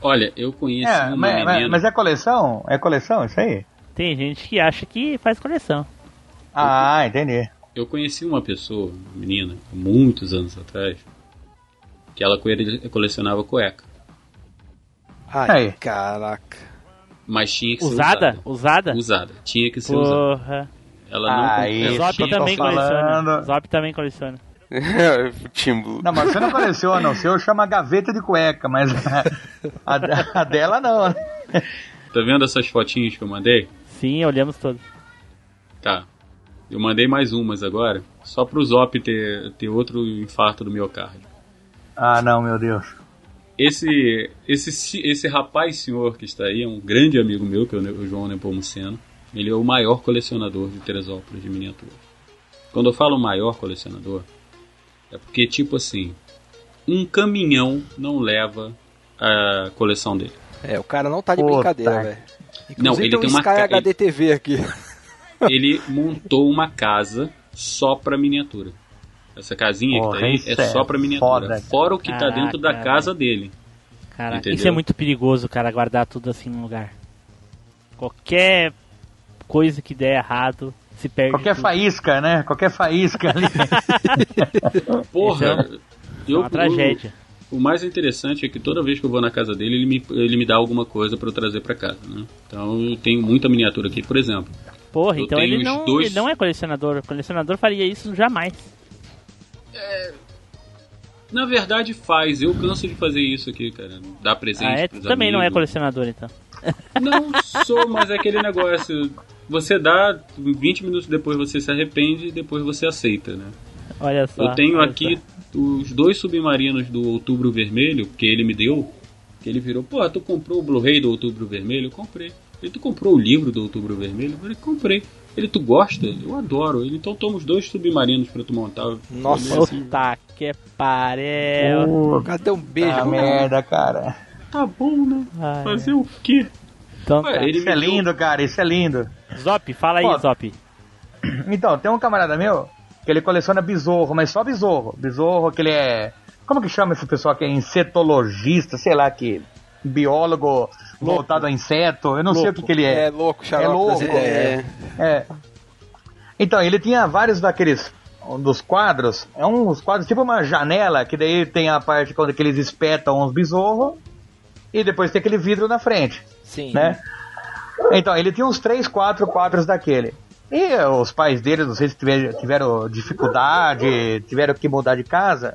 olha, eu conheço É, uma mas, mas- menina. mas é coleção? É coleção isso aí? Tem gente que acha que faz coleção. Ah, entendi. Eu conheci uma pessoa, uma menina, há muitos anos atrás, que ela co- colecionava cueca. Ai, Aí. caraca. Mas tinha que ser Usada? usada. Usada? Usada. Tinha que ser usada. Ela não Aí, ela Zop eu também coleciona. Zop também coleciona. [LAUGHS] Tim Blue. Não, mas você não coleciona, o seu chama gaveta de cueca, mas a, [LAUGHS] a- a dela não. Tá vendo essas fotinhas que eu mandei? Sim, olhamos todos. Tá. Eu mandei mais umas agora, só pro Zop ter, ter outro infarto do miocárdio. Ah, não, meu Deus. esse, esse, esse rapaz senhor que está aí é um grande amigo meu, que é o João Nepomuceno. Ele é o maior colecionador de Teresópolis de miniatura. Quando eu falo maior colecionador, é porque, tipo assim, um caminhão não leva a coleção dele. É, o cara não tá de Puta. brincadeira, velho. Não, ele tem um tem uma Sky ca- HD TV aqui. [LAUGHS] Ele montou uma casa só pra miniatura. Essa casinha que Porra, tá aí é é só pra miniatura. foda. Fora o que tá Caraca, dentro da casa dele. Cara, Entendeu? isso é muito perigoso, cara, guardar tudo assim num lugar. Qualquer coisa que der errado, se perde. Qualquer tudo. faísca, né? Qualquer faísca ali. [LAUGHS] Porra, É eu, uma tragédia. O, o mais interessante é que toda vez que eu vou na casa dele, ele me, ele me dá alguma coisa pra eu trazer pra casa, né? Então eu tenho muita miniatura aqui, por exemplo. Porra, eu então ele não, dois- ele não é colecionador. O colecionador faria isso jamais. Na verdade faz, eu canso de fazer isso aqui, cara. Dar presente Ah, é? também não é amigos. colecionador, então. Não sou, mas é aquele negócio. Você dá, 20 minutos depois você se arrepende e depois você aceita, né? Olha só. Eu tenho aqui só. os dois submarinos do Outubro Vermelho que ele me deu. Que ele virou, pô, tu comprou o Blu-ray do Outubro Vermelho? Eu comprei. Ele, tu comprou o livro do Outubro Vermelho? Eu falei, comprei. Ele, tu gosta? Eu adoro. Ele, então toma os dois submarinos pra tu montar. Nossa. assim, Puta que pariu. Deu um beijo. Ah, merda, cara. Tá bom, né? Ai, Fazer o quê? Então Ué, tá. ele Isso é me deu- lindo, cara. Isso é lindo. Zop, fala aí, Pô. Zop. Então, tem um camarada meu que ele coleciona besouro, mas só besouro. Besouro que ele é. Como que chama esse pessoal que é insetologista, sei lá, que. Biólogo voltado a inseto, eu não sei o que, que ele É é. louco, xarope É louco. É, É. Então, ele tinha vários daqueles. um dos quadros. É uns quadros tipo uma janela, que daí tem a parte quando que eles espetam uns besouros. E depois tem aquele vidro na frente Sim. né? Então, ele tinha uns 3, 4 quadros daquele. E os pais dele, não sei se tiver- tiveram dificuldade, tiveram que mudar de casa,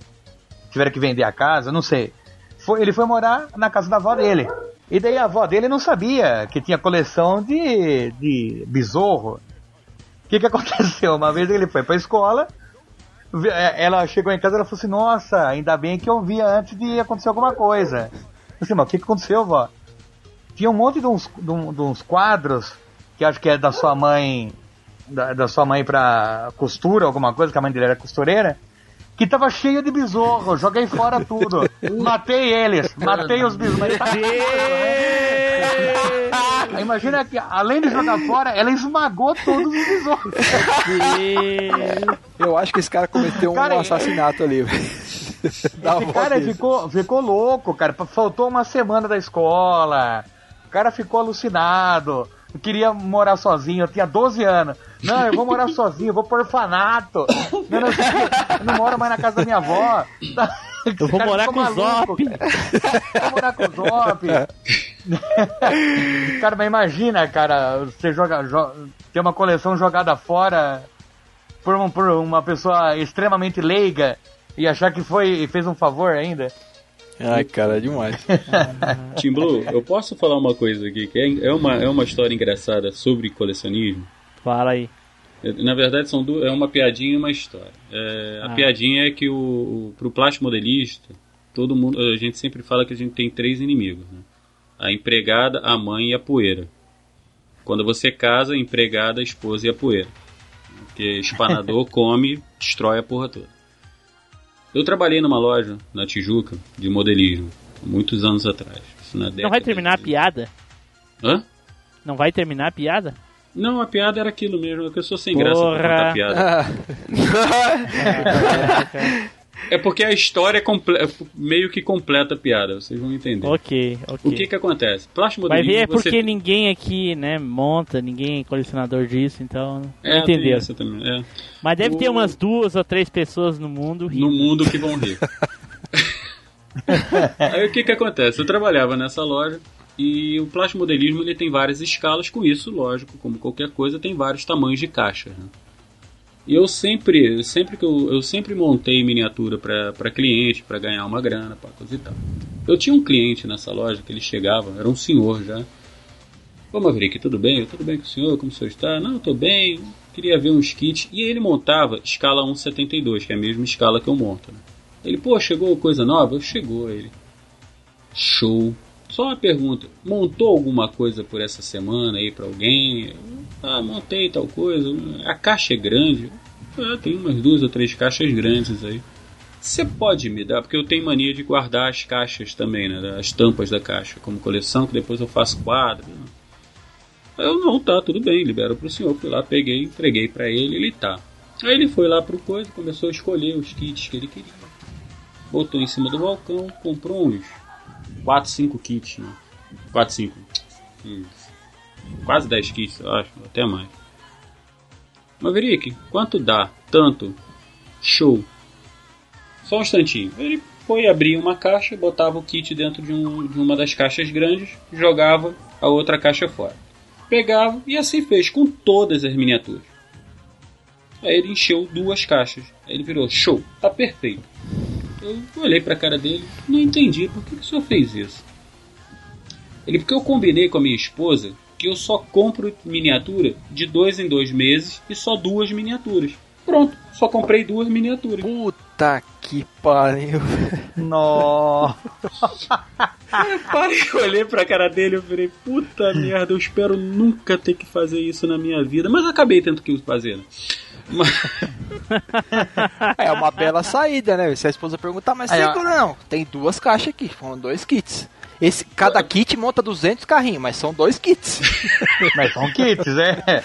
tiveram que vender a casa, não sei. Foi- ele foi morar na casa da avó dele. E daí a avó dele não sabia que tinha coleção de, de besouro. O que, que [LAUGHS] aconteceu? Uma vez ele foi pra escola, é, ela chegou em casa e ela falou assim, nossa, ainda bem que eu via antes de acontecer alguma coisa. Falei, mas o que, que aconteceu, vó? tinha um monte de uns, de de uns quadros que acho que é da sua mãe da, da sua mãe pra costura alguma coisa que a mãe dele era costureira que tava cheio de besouro joguei fora tudo. [LAUGHS] Matei eles. Matei os besouros Imagina que além de jogar fora ela esmagou todos os besouros Eu acho que esse cara cometeu Cara, um assassinato ali. [LAUGHS] Esse cara ficou, ficou louco, cara. Faltou uma semana da escola. O cara ficou alucinado. Eu queria morar sozinho, eu tinha 12 anos. Não, eu vou morar [LAUGHS] sozinho, eu vou pro orfanato. Não, não, eu não moro mais na casa da minha avó. Eu vou morar com o Zop. Vou morar com o Zop. [LAUGHS] cara, mas imagina, cara, você joga, jo- ter uma coleção jogada fora por, um- por uma pessoa extremamente leiga e achar que foi fez um favor ainda. Ai, cara, é demais. [LAUGHS] Tim Blue, eu posso falar uma coisa aqui, que é, é, uma, é uma história engraçada sobre colecionismo. Fala aí. Na verdade, são duas, é uma piadinha e uma história. É, a Ah. piadinha é que o, o, pro plástico modelista, todo mundo, a gente sempre fala que a gente tem três inimigos. Né? A empregada, a mãe e a poeira. Quando você casa, a empregada, a esposa e a poeira. Porque [LAUGHS] espanador come, destrói a porra toda. Eu trabalhei numa loja na Tijuca de modelismo, muitos anos atrás. Isso na Não vai terminar a de- piada? Hã? Não vai terminar a piada? Não, a piada era aquilo mesmo, é que eu sou sem graça pra Porra. contar piada. [LAUGHS] [LAUGHS] É porque a história é comple- meio que completa a piada, vocês vão entender. ok, ok. O que que acontece? Plástico Vai ver modelismo é porque você... ninguém aqui, né, monta, ninguém é colecionador disso, então É, entendeu. essa também, é. Mas deve ter O- umas duas ou três pessoas no mundo rindo. No mundo que vão rir. [LAUGHS] Aí o que que acontece? Eu trabalhava nessa loja e o plástico modelismo ele tem várias escalas, com isso, lógico, como qualquer coisa, tem vários tamanhos de caixa. né? E eu sempre, sempre que eu, eu sempre montei miniatura para cliente, para ganhar uma grana, para coisa e tal. Eu tinha um cliente nessa loja que ele chegava, era um senhor já. Ô Maverick, tudo bem? Tudo bem com o senhor? Como o senhor está? Não, estou bem. Queria ver uns kits. E ele montava escala 1,72, que é a mesma escala que eu monto. Né? Ele, pô, chegou coisa nova? Chegou ele. Show. Só uma pergunta: montou alguma coisa por essa semana aí pra alguém? Ah, montei tal coisa. A caixa é grande. Ah, tem umas duas ou três caixas grandes aí. Você pode me dar, porque eu tenho mania de guardar as caixas também, né? As tampas da caixa, como coleção, que depois eu faço quadro. né? Eu, não, tá, tudo bem, libero pro senhor. Fui lá, peguei, entreguei pra ele, ele tá. Aí ele foi lá pro coisa, começou a escolher os kits que ele queria. Botou em cima do balcão, comprou uns 4, 5 kits, né? 4, 5. Hum, quase 10 kits, eu acho, até mais. Maverick, quanto dá? Tanto. Show. Só um instantinho. Ele foi abrir uma caixa, botava o kit dentro de, um- de uma das caixas grandes, jogava a outra caixa fora. Pegava e assim fez com todas as miniaturas. Aí ele encheu duas caixas. Aí ele virou, show, tá perfeito. Eu olhei pra cara dele, não entendi por que, que o senhor fez isso. Ele, porque eu combinei com a minha esposa que eu só compro miniatura de dois em dois meses e só duas miniaturas. Pronto, só comprei duas miniaturas. Puta que pariu. Nossa. [LAUGHS] Eu parei, eu olhei pra cara dele e falei, puta merda, eu espero nunca ter que fazer isso na minha vida. Mas acabei tendo que fazer. né? [LAUGHS] É uma bela saída, né? Se a esposa perguntar, mas Aí, não? Tem duas caixas aqui, foram dois kits. Esse, cada kit monta 200 carrinhos, mas são dois kits. [LAUGHS] Mas são kits, é.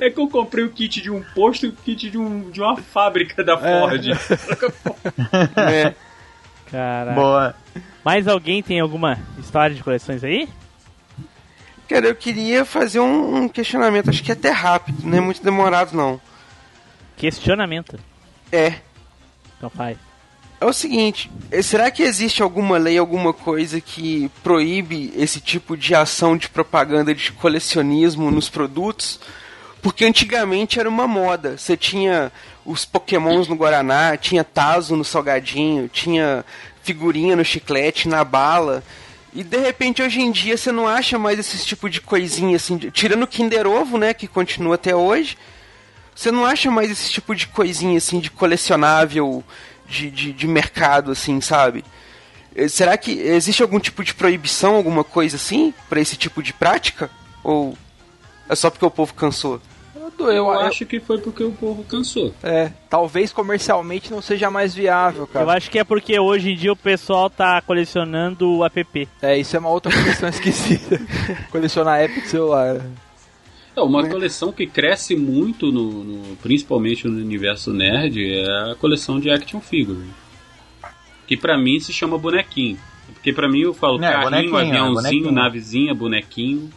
é que eu comprei o kit de um posto e o kit de, um, de uma fábrica da Ford. [LAUGHS] É. Caraca. Boa. Mais alguém tem alguma história de coleções aí? Cara, eu queria fazer um, um questionamento, acho que é até rápido, não é muito demorado não. Questionamento. É. Então faz. É o seguinte, eh, será que existe alguma lei, alguma coisa que proíbe esse tipo de ação de propaganda de colecionismo nos produtos? Porque antigamente era uma moda. Você tinha os pokémons no Guaraná, tinha Tazo no salgadinho, tinha figurinha no chiclete, na bala. E de repente hoje em dia você não acha mais esse tipo de coisinha assim, tirando o Kinder Ovo, né, que continua até hoje. Você não acha mais esse tipo de coisinha assim de colecionável de, de, de mercado, assim, sabe? Eh, Será que existe algum tipo de proibição, alguma coisa assim, pra esse tipo de prática? Ou é só porque o povo cansou? Eu, Eu eu- acho que foi porque o povo cansou. é, talvez comercialmente não seja mais viável, Eu cara. acho que é porque hoje em dia o pessoal tá colecionando o app. É, isso é uma outra questão [LAUGHS] esquisita. Colecionar app de celular. É, uma coleção que cresce muito, no, no- principalmente no universo nerd, é a coleção de action figures. Que pra mim se chama bonequinho. Porque pra mim eu falo É, carrinho, bonequinho, é, aviãozinho, bonequinho. navezinha, bonequinho.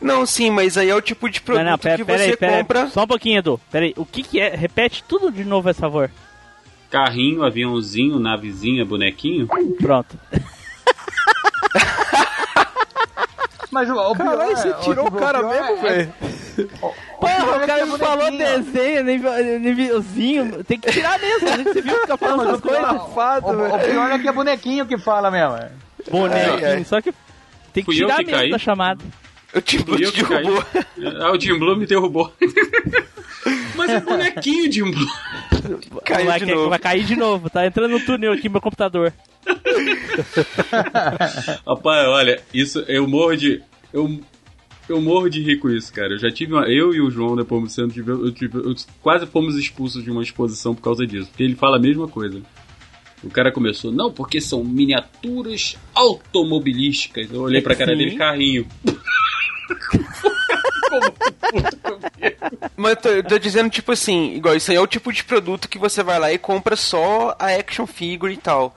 Não, sim, mas aí é o tipo de produto não, não, pera, que pera você aí, pera aí. compra. Só um pouquinho, Edu. Pera aí. O que que é? Repete tudo de novo, por favor. Carrinho, aviãozinho, navezinha, bonequinho. Pronto. [LAUGHS] Mas o, o Caralho, você é- tirou o tipo, cara pior mesmo, é- velho. Porra, o cara é me falou desenho, nível- nívelzinho. Tem que tirar mesmo. né? Você viu ficar falando essas coisas? O, o pior é que é bonequinho que fala mesmo. é. Bonequinho. Só que tem que tirar que mesmo caí? da chamada. Eu te Fui eu que caí. derrubou. Ah, o Jim Blue me derrubou. [LAUGHS] Mas é bonequinho, Jim Blue. Caiu vai, de ca- novo. vai cair de novo. Tá entrando no túnel aqui no meu computador. [LAUGHS] Rapaz, olha, isso eu morro de. Eu, eu morro de rir com isso, cara. Eu já tive uma. Eu e o João, depois do centro, tive, eu tive, eu quase fomos expulsos de uma exposição por causa disso. Porque ele fala a mesma coisa. O cara começou, não, porque são miniaturas automobilísticas. Eu olhei pra cara dele, carrinho. Mas eu tô, eu tô dizendo, tipo assim, igual isso aí é o tipo de produto que você vai lá e compra só a action figure e tal.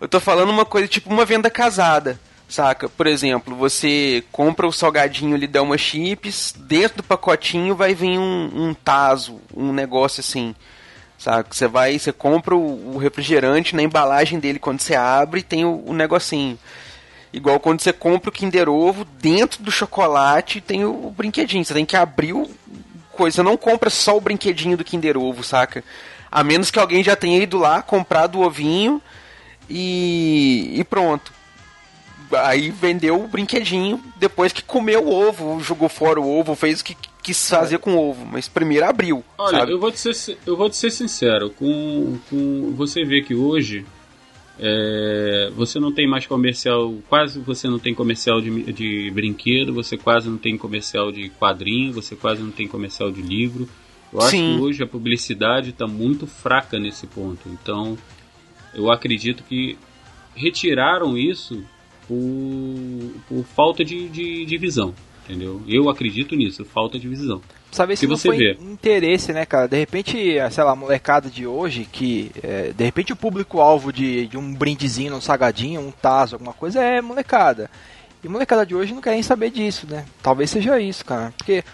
Eu tô falando uma coisa tipo uma venda casada, saca? Por exemplo, você compra o salgadinho ali, dá uma chips, dentro do pacotinho vai vir um, um taso, um negócio assim. Saca? Você vai, você compra o, o refrigerante na embalagem dele quando você abre tem o, o negocinho. Igual quando você compra o Kinder Ovo, dentro do chocolate tem o, brinquedinho. Você tem que abrir o coisa. Você não compra só o brinquedinho do Kinder Ovo, saca? A menos que alguém já tenha ido lá, comprado o ovinho e, e pronto. Aí vendeu o brinquedinho depois que comeu o ovo, jogou fora o ovo, fez o que quis fazer com o ovo. Mas primeiro abriu. Olha, sabe? eu vou, te ser, eu vou te ser sincero, com, com você vê que hoje É, você não tem mais comercial, quase você não tem comercial de, de brinquedo, você quase não tem comercial de quadrinho, você quase não tem comercial de livro. Eu acho Sim. que hoje a publicidade está muito fraca nesse ponto. Então, eu acredito que retiraram isso por, por falta de, de, de visão, entendeu? Eu acredito nisso, falta de visão. Saber se não você foi vê. interesse, né, cara? De repente, sei lá, a molecada de hoje, que é, de repente o público-alvo de, de um brindezinho, um sagadinho, um taso, alguma coisa é molecada. E molecada de hoje não quer nem saber disso, né? Talvez seja isso, cara. Porque,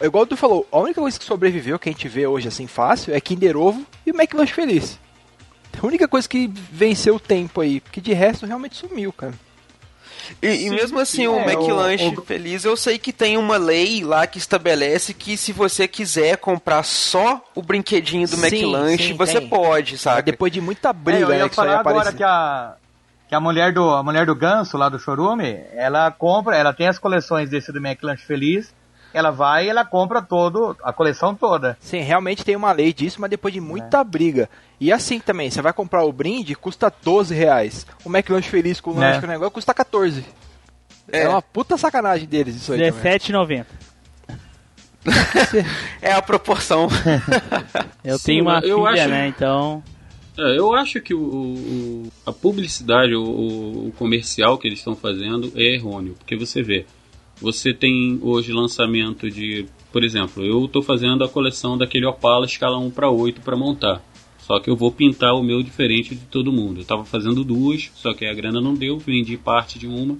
igual tu falou, a única coisa que sobreviveu, que a gente vê hoje assim fácil, é Kinder Ovo e o McLanche Feliz. A única coisa que venceu o tempo aí, porque de resto realmente sumiu, cara. E, e mesmo assim, o É, McLanche o- o- Feliz, eu sei que tem uma lei lá que estabelece que se você quiser comprar só o brinquedinho do Sim, sim, sim, você tem. pode, Mas sabe? depois de muita É, briga, eu ia né, que isso aí falar agora apareceu. que a, que a mulher do a mulher do Ganso lá do Chorume, ela compra, ela tem as coleções desse do McLanche Feliz, ela vai e ela compra todo a coleção toda. Sim, realmente tem uma lei disso, mas depois de É. muita briga. E assim também, você vai comprar o brinde, custa 12 reais. O McLanche Feliz com o É. lanche com o negócio custa 14. É. É. uma puta sacanagem deles isso aí também. R$17,90. [LAUGHS] É a proporção. Eu Sim, tenho uma eu filha, acho- né? Então. É, eu acho que o, o- a publicidade, o- o comercial que eles estão fazendo é errôneo, porque você vê, você tem hoje lançamento de, por exemplo, eu estou fazendo a coleção daquele Opala escala 1 para 8 para montar. Só que eu vou pintar o meu diferente de todo mundo. Eu estava fazendo duas, só que a grana não deu, vendi parte de uma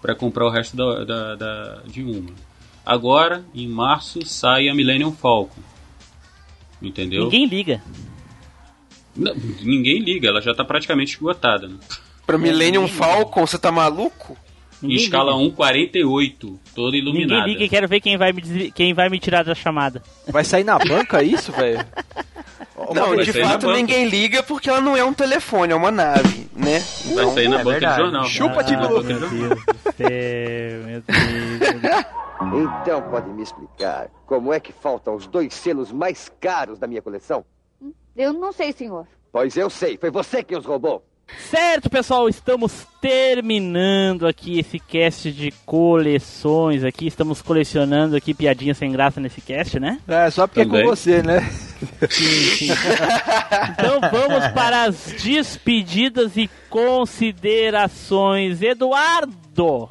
para comprar o resto da, da- da- de uma. Agora, em março, sai a Millennium Falcon. Entendeu? Ninguém liga. Não, ninguém liga, ela já está praticamente esgotada. Né? Pra Millennium Falcon, você tá maluco? Em Ninguém escala liga. 1,48, toda iluminada. Ninguém liga e quero ver quem vai me, desvi- quem vai me tirar da chamada. Vai sair na banca isso, velho? Não, de na fato banca. ninguém liga porque ela não é um telefone, é uma nave, né? Vai sair na é banca verdade. de jornal. Chupa, Ah, Tico na Louco. banca de Meu. Deus do céu, meu Deus. [LAUGHS] Então pode me explicar como é que faltam os dois selos mais caros da minha coleção? Eu não sei, senhor. Pois eu sei, foi você que os roubou. Certo, pessoal, estamos terminando aqui esse cast de coleções aqui. Estamos colecionando aqui piadinhas sem graça nesse cast, né? É, só porque é Também. com você, né? Então vamos para as despedidas e considerações. Eduardo!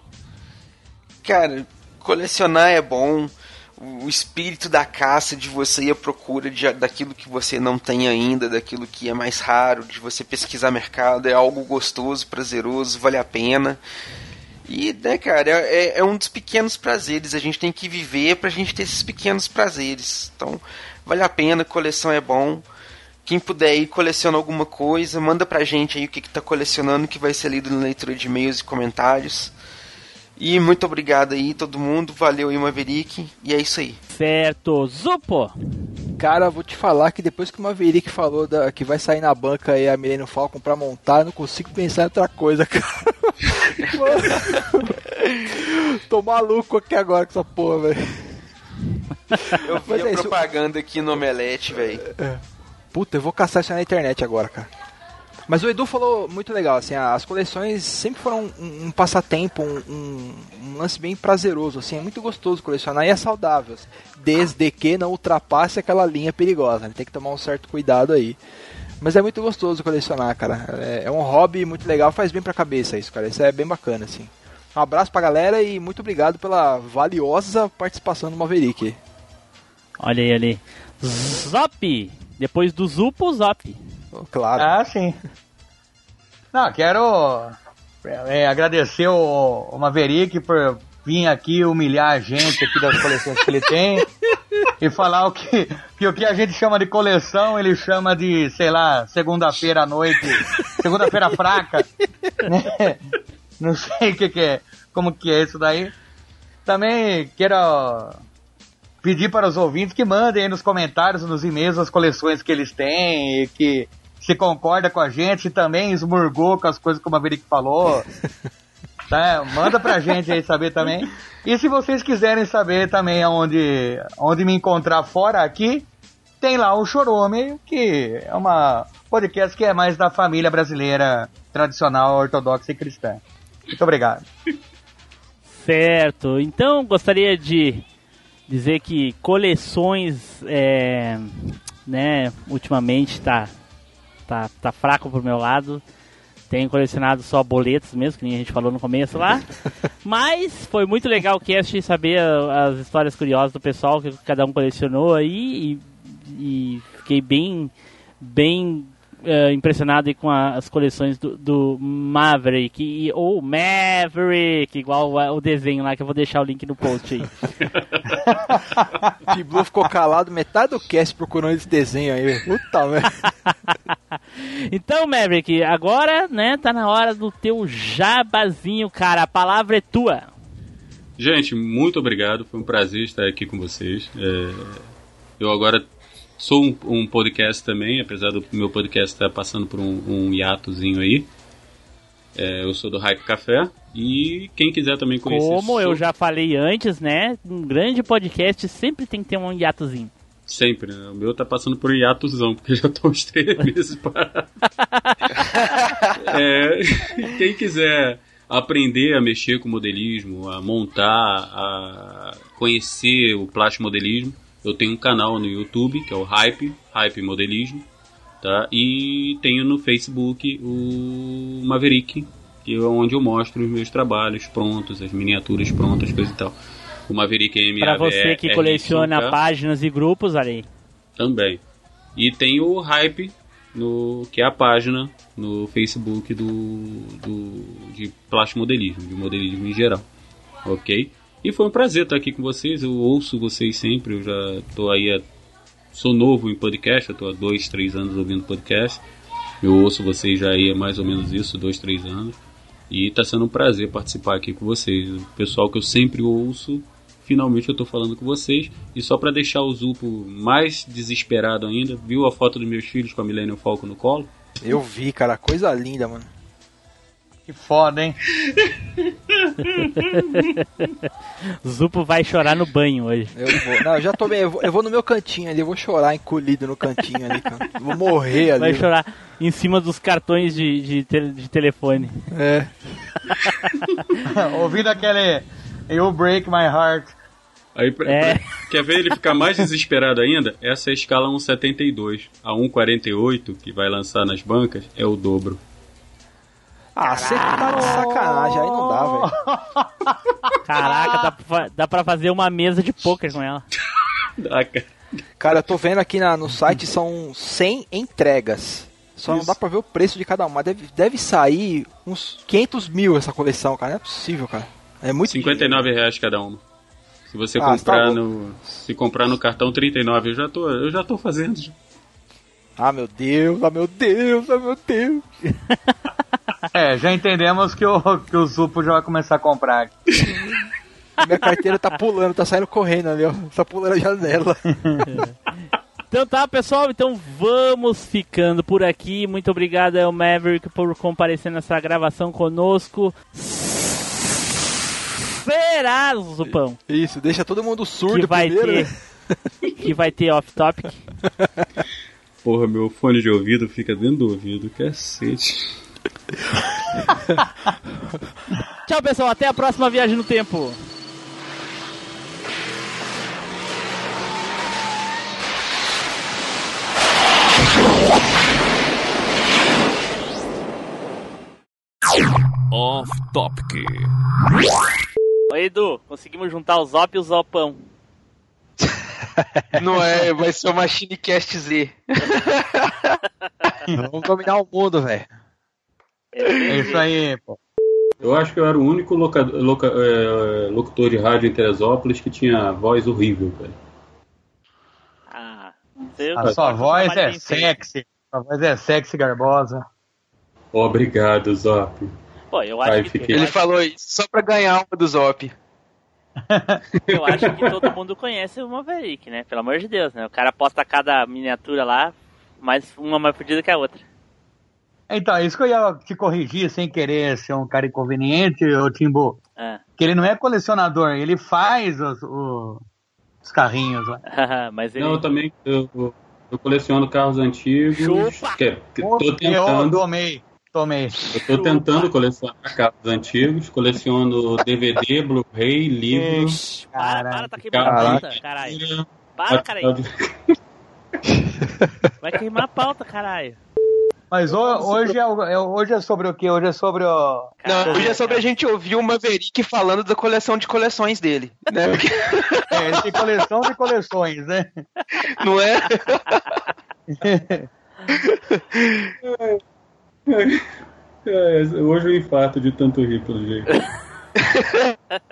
Cara, colecionar é bom. O espírito da caça, de você ir à procura de, daquilo que você não tem ainda, daquilo que é mais raro, de você pesquisar mercado, é algo gostoso, prazeroso, vale a pena. E, né, cara, é, é- é um dos pequenos prazeres. A gente tem que viver pra gente ter esses pequenos prazeres. Então, vale a pena, coleção é bom. Quem puder ir coleciona alguma coisa, manda pra gente aí o que, que tá colecionando, que vai ser lido na leitura de e-mails e comentários. E muito obrigado aí, todo mundo. Valeu aí, Maverick. E é isso aí. Certo, Zupo! Cara, vou te falar que depois que o Maverick falou da, que vai sair na banca aí a Millennium Falcon pra montar, eu não consigo pensar em outra coisa, cara. Mano. [LAUGHS] Tô maluco aqui agora com essa porra, velho. Eu vi Mas a é isso. propaganda aqui no Omelete, velho. Puta, eu vou caçar isso na internet agora, cara. Mas o Edu falou muito legal, assim, as coleções sempre foram um, um passatempo, um, um- lance bem prazeroso, assim, é muito gostoso colecionar e é saudável, assim, desde que não ultrapasse aquela linha perigosa, né? tem que tomar um certo cuidado aí. Mas é muito gostoso colecionar, cara, é, é um hobby muito legal, faz bem pra cabeça isso, cara, isso é bem bacana, assim. Um abraço pra galera e muito obrigado pela valiosa participação do Maverick. Olha aí, olha aí. Zop! Depois do Zupo, Zop. Claro. Ah, sim. Não, quero é, agradecer o, o Maverick por vir aqui humilhar a gente aqui das coleções que ele tem e falar o que, que o que a gente chama de coleção ele chama de, sei lá, segunda-feira à noite, segunda-feira fraca, né? Não sei o que, que é, como que é isso daí. Também quero pedir para os ouvintes que mandem nos comentários, nos e-mails, as coleções que eles têm e que se concorda com a gente, se também esmurgou com as coisas que o Maverick falou. [LAUGHS] Tá? Manda pra gente aí saber também. E se vocês quiserem saber também onde, onde me encontrar fora aqui, tem lá o Chorume, que é uma podcast que é mais da família brasileira tradicional, ortodoxa e cristã. Muito obrigado. Certo. Então gostaria de dizer que coleções, é, né, ultimamente tá, tá, tá fraco pro meu lado. Tenho colecionado só boletos mesmo, que nem a gente falou no começo lá. [LAUGHS] Mas foi muito legal o cast saber as histórias curiosas do pessoal que cada um colecionou aí e, e fiquei bem, bem eh, impressionado aí com a- as coleções do, do Maverick e, ou Maverick, igual o, o desenho lá que eu vou deixar o link no post aí. [LAUGHS] O T-Blue ficou calado metade do cast procurando esse desenho aí. Puta merda. [LAUGHS] Então, Maverick, agora, né, tá na hora do teu jabazinho, cara. A palavra é tua. Gente, muito obrigado. Foi um prazer estar aqui com vocês. É, eu agora sou um, um podcast também, apesar do meu podcast estar passando por um, um hiatozinho aí. É, eu sou do Hype Café. E quem quiser também conhecer. Como eu sou- já falei antes, né, um grande podcast sempre tem que ter um hiatozinho. Sempre, né? O meu tá passando por um hiatozão, porque já tô uns três [LAUGHS] meses parado. [LAUGHS] É, quem quiser aprender a mexer com modelismo, a montar, a conhecer o plástico modelismo, eu tenho um canal no YouTube, que é o Hype, Hype Modelismo, tá? E tenho no Facebook o Maverick, que é onde eu mostro os meus trabalhos prontos, as miniaturas prontas, coisa e tal. O Maverick M Pra você que coleciona páginas e grupos, aí. também. E tem o Hype, no, que é a página no Facebook do, do, de plástico modelismo, de modelismo em geral. Ok? E foi um prazer estar aqui com vocês. Eu ouço vocês sempre. Eu já tô aí. há- sou novo em podcast. Tô há dois, três anos ouvindo podcast. Eu ouço vocês já aí há mais ou menos isso, dois, três anos. E tá sendo um prazer participar aqui com vocês. O pessoal que eu sempre ouço, finalmente eu tô falando com vocês. E só para deixar o Zupo mais desesperado ainda, viu a foto dos meus filhos com a Millennium Falcon no colo? Eu vi, cara. Coisa linda, mano. Que foda, hein? [LAUGHS] Zupo vai chorar no banho hoje. Eu vou. Não, eu já bem. Eu vou, eu vou no meu cantinho ali. Eu vou chorar encolhido no cantinho ali, cara. Vou morrer ali. Vai chorar em cima dos cartões de, de, te- de telefone. É. [LAUGHS] Ouvindo aquele You Break My Heart. Aí, pra- É. pra- quer ver ele ficar mais desesperado ainda? Essa é a escala 1,72. A 1,48 que vai lançar nas bancas é o dobro. Ah, você tá de sacanagem. Aí não dá, velho. [LAUGHS] Caraca, dá, pra dá pra fazer uma mesa de poker com ela. Cara. Cara, eu tô vendo aqui na- no site são 100 entregas. Só não Isso. dá pra ver o preço de cada uma. Deve, deve sair uns 500 mil essa coleção, cara. Não é possível, cara. É muito 59 reais cada uma. Se você Ah, comprar tá no. Se comprar no cartão 39, eu já tô, eu já tô fazendo. Ah, meu Deus, ah, meu Deus, ah, meu Deus. [LAUGHS] É, já entendemos que o, que o Zupo já vai começar a comprar. [LAUGHS] Minha carteira tá pulando, tá saindo correndo ali, ó. Tá pulando a janela. [LAUGHS] Então tá, pessoal, então vamos ficando por aqui. Muito obrigado ao Maverick por comparecer nessa gravação conosco. Será, Zupão, Isso, deixa todo mundo que surdo vai primeiro. ter né? que vai ter off-topic. Porra, meu fone de ouvido fica dentro do ouvido, cacete. [LAUGHS] Tchau, pessoal, até a próxima viagem no tempo. Off Topic. Oi, Edu, conseguimos juntar o Zop e o Zopão. [LAUGHS] Não é, vai ser o Machine Cast Z. [LAUGHS] Vamos dominar o mundo, velho. É isso aí, pô. Eu acho que eu era o único loca- loca- é, locutor de rádio em Teresópolis que tinha voz horrível, cara. Ah, A sua voz é sexy. Sua voz é sexy, garbosa. Obrigado, Zop. Pô, eu acho que fiquei- Ele falou isso só pra ganhar uma do Zop. [LAUGHS] Eu acho que todo mundo conhece o Maverick, né? Pelo amor de Deus, né? O cara posta cada miniatura lá, mais uma mais fodida que a outra. Então, isso que eu ia te corrigir sem querer ser um cara inconveniente, ô Timbu. Ah, Que ele não é colecionador, ele faz os, o- os carrinhos lá. [LAUGHS] mas ele. Não, eu também. Eu, Eu coleciono carros antigos. Chupa! Que, que, Pô, tô Eu tentando, tomei, eu tô tentando colecionar carros antigos. Coleciono DVD, Blu-ray, livros. Para, para, tá queimando a pauta, caralho. Para, caralho. [LAUGHS] Vai queimar a pauta, caralho. Mas ho- hoje é, é- hoje é sobre o quê? Hoje é sobre o. Não, hoje é sobre a gente ouvir o Maverick falando da coleção de coleções dele. Né? Porque- É, de coleção de coleções, né? Não é? [LAUGHS] [LAUGHS] [LAUGHS] É, hoje eu infarto de tanto rir, pelo jeito. [LAUGHS]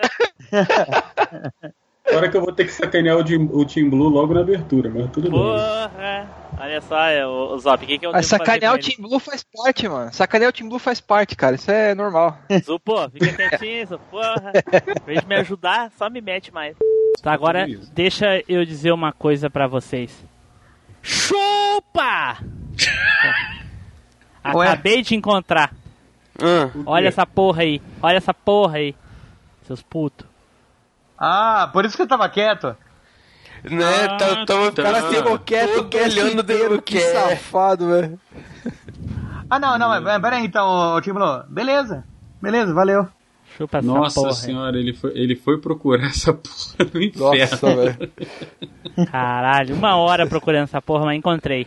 Agora que eu vou ter que sacanear o, Jim- o Team Blue logo na abertura, mas tudo bem. Porra! Olha só, é, o, o Zop, o que, que eu Mas sacanear o Team Blue faz parte, mano. Sacanear o Team Blue faz parte, cara. Isso é normal. Zupo, fica quietinho, Zupo, porra. Em de me ajudar, só me mete mais. Tá, agora deixa eu dizer uma coisa pra vocês. Chupa! [LAUGHS] Ué? Acabei de encontrar. Ah, Olha essa porra aí. Olha essa porra aí. Seus putos. Ah, por isso que eu tava quieto. né? Ah, tá, tava tá. cara ficou quieto, olhando inteiro, do que que é. safado, velho. Ah, não, não, mas pera aí então, ô, Tim Blue. Beleza, beleza, valeu. Chupa essa Nossa porra. senhora, ele foi, ele foi procurar [LAUGHS] essa porra no inferno. Nossa, velho. Caralho, uma hora procurando essa porra, mas encontrei.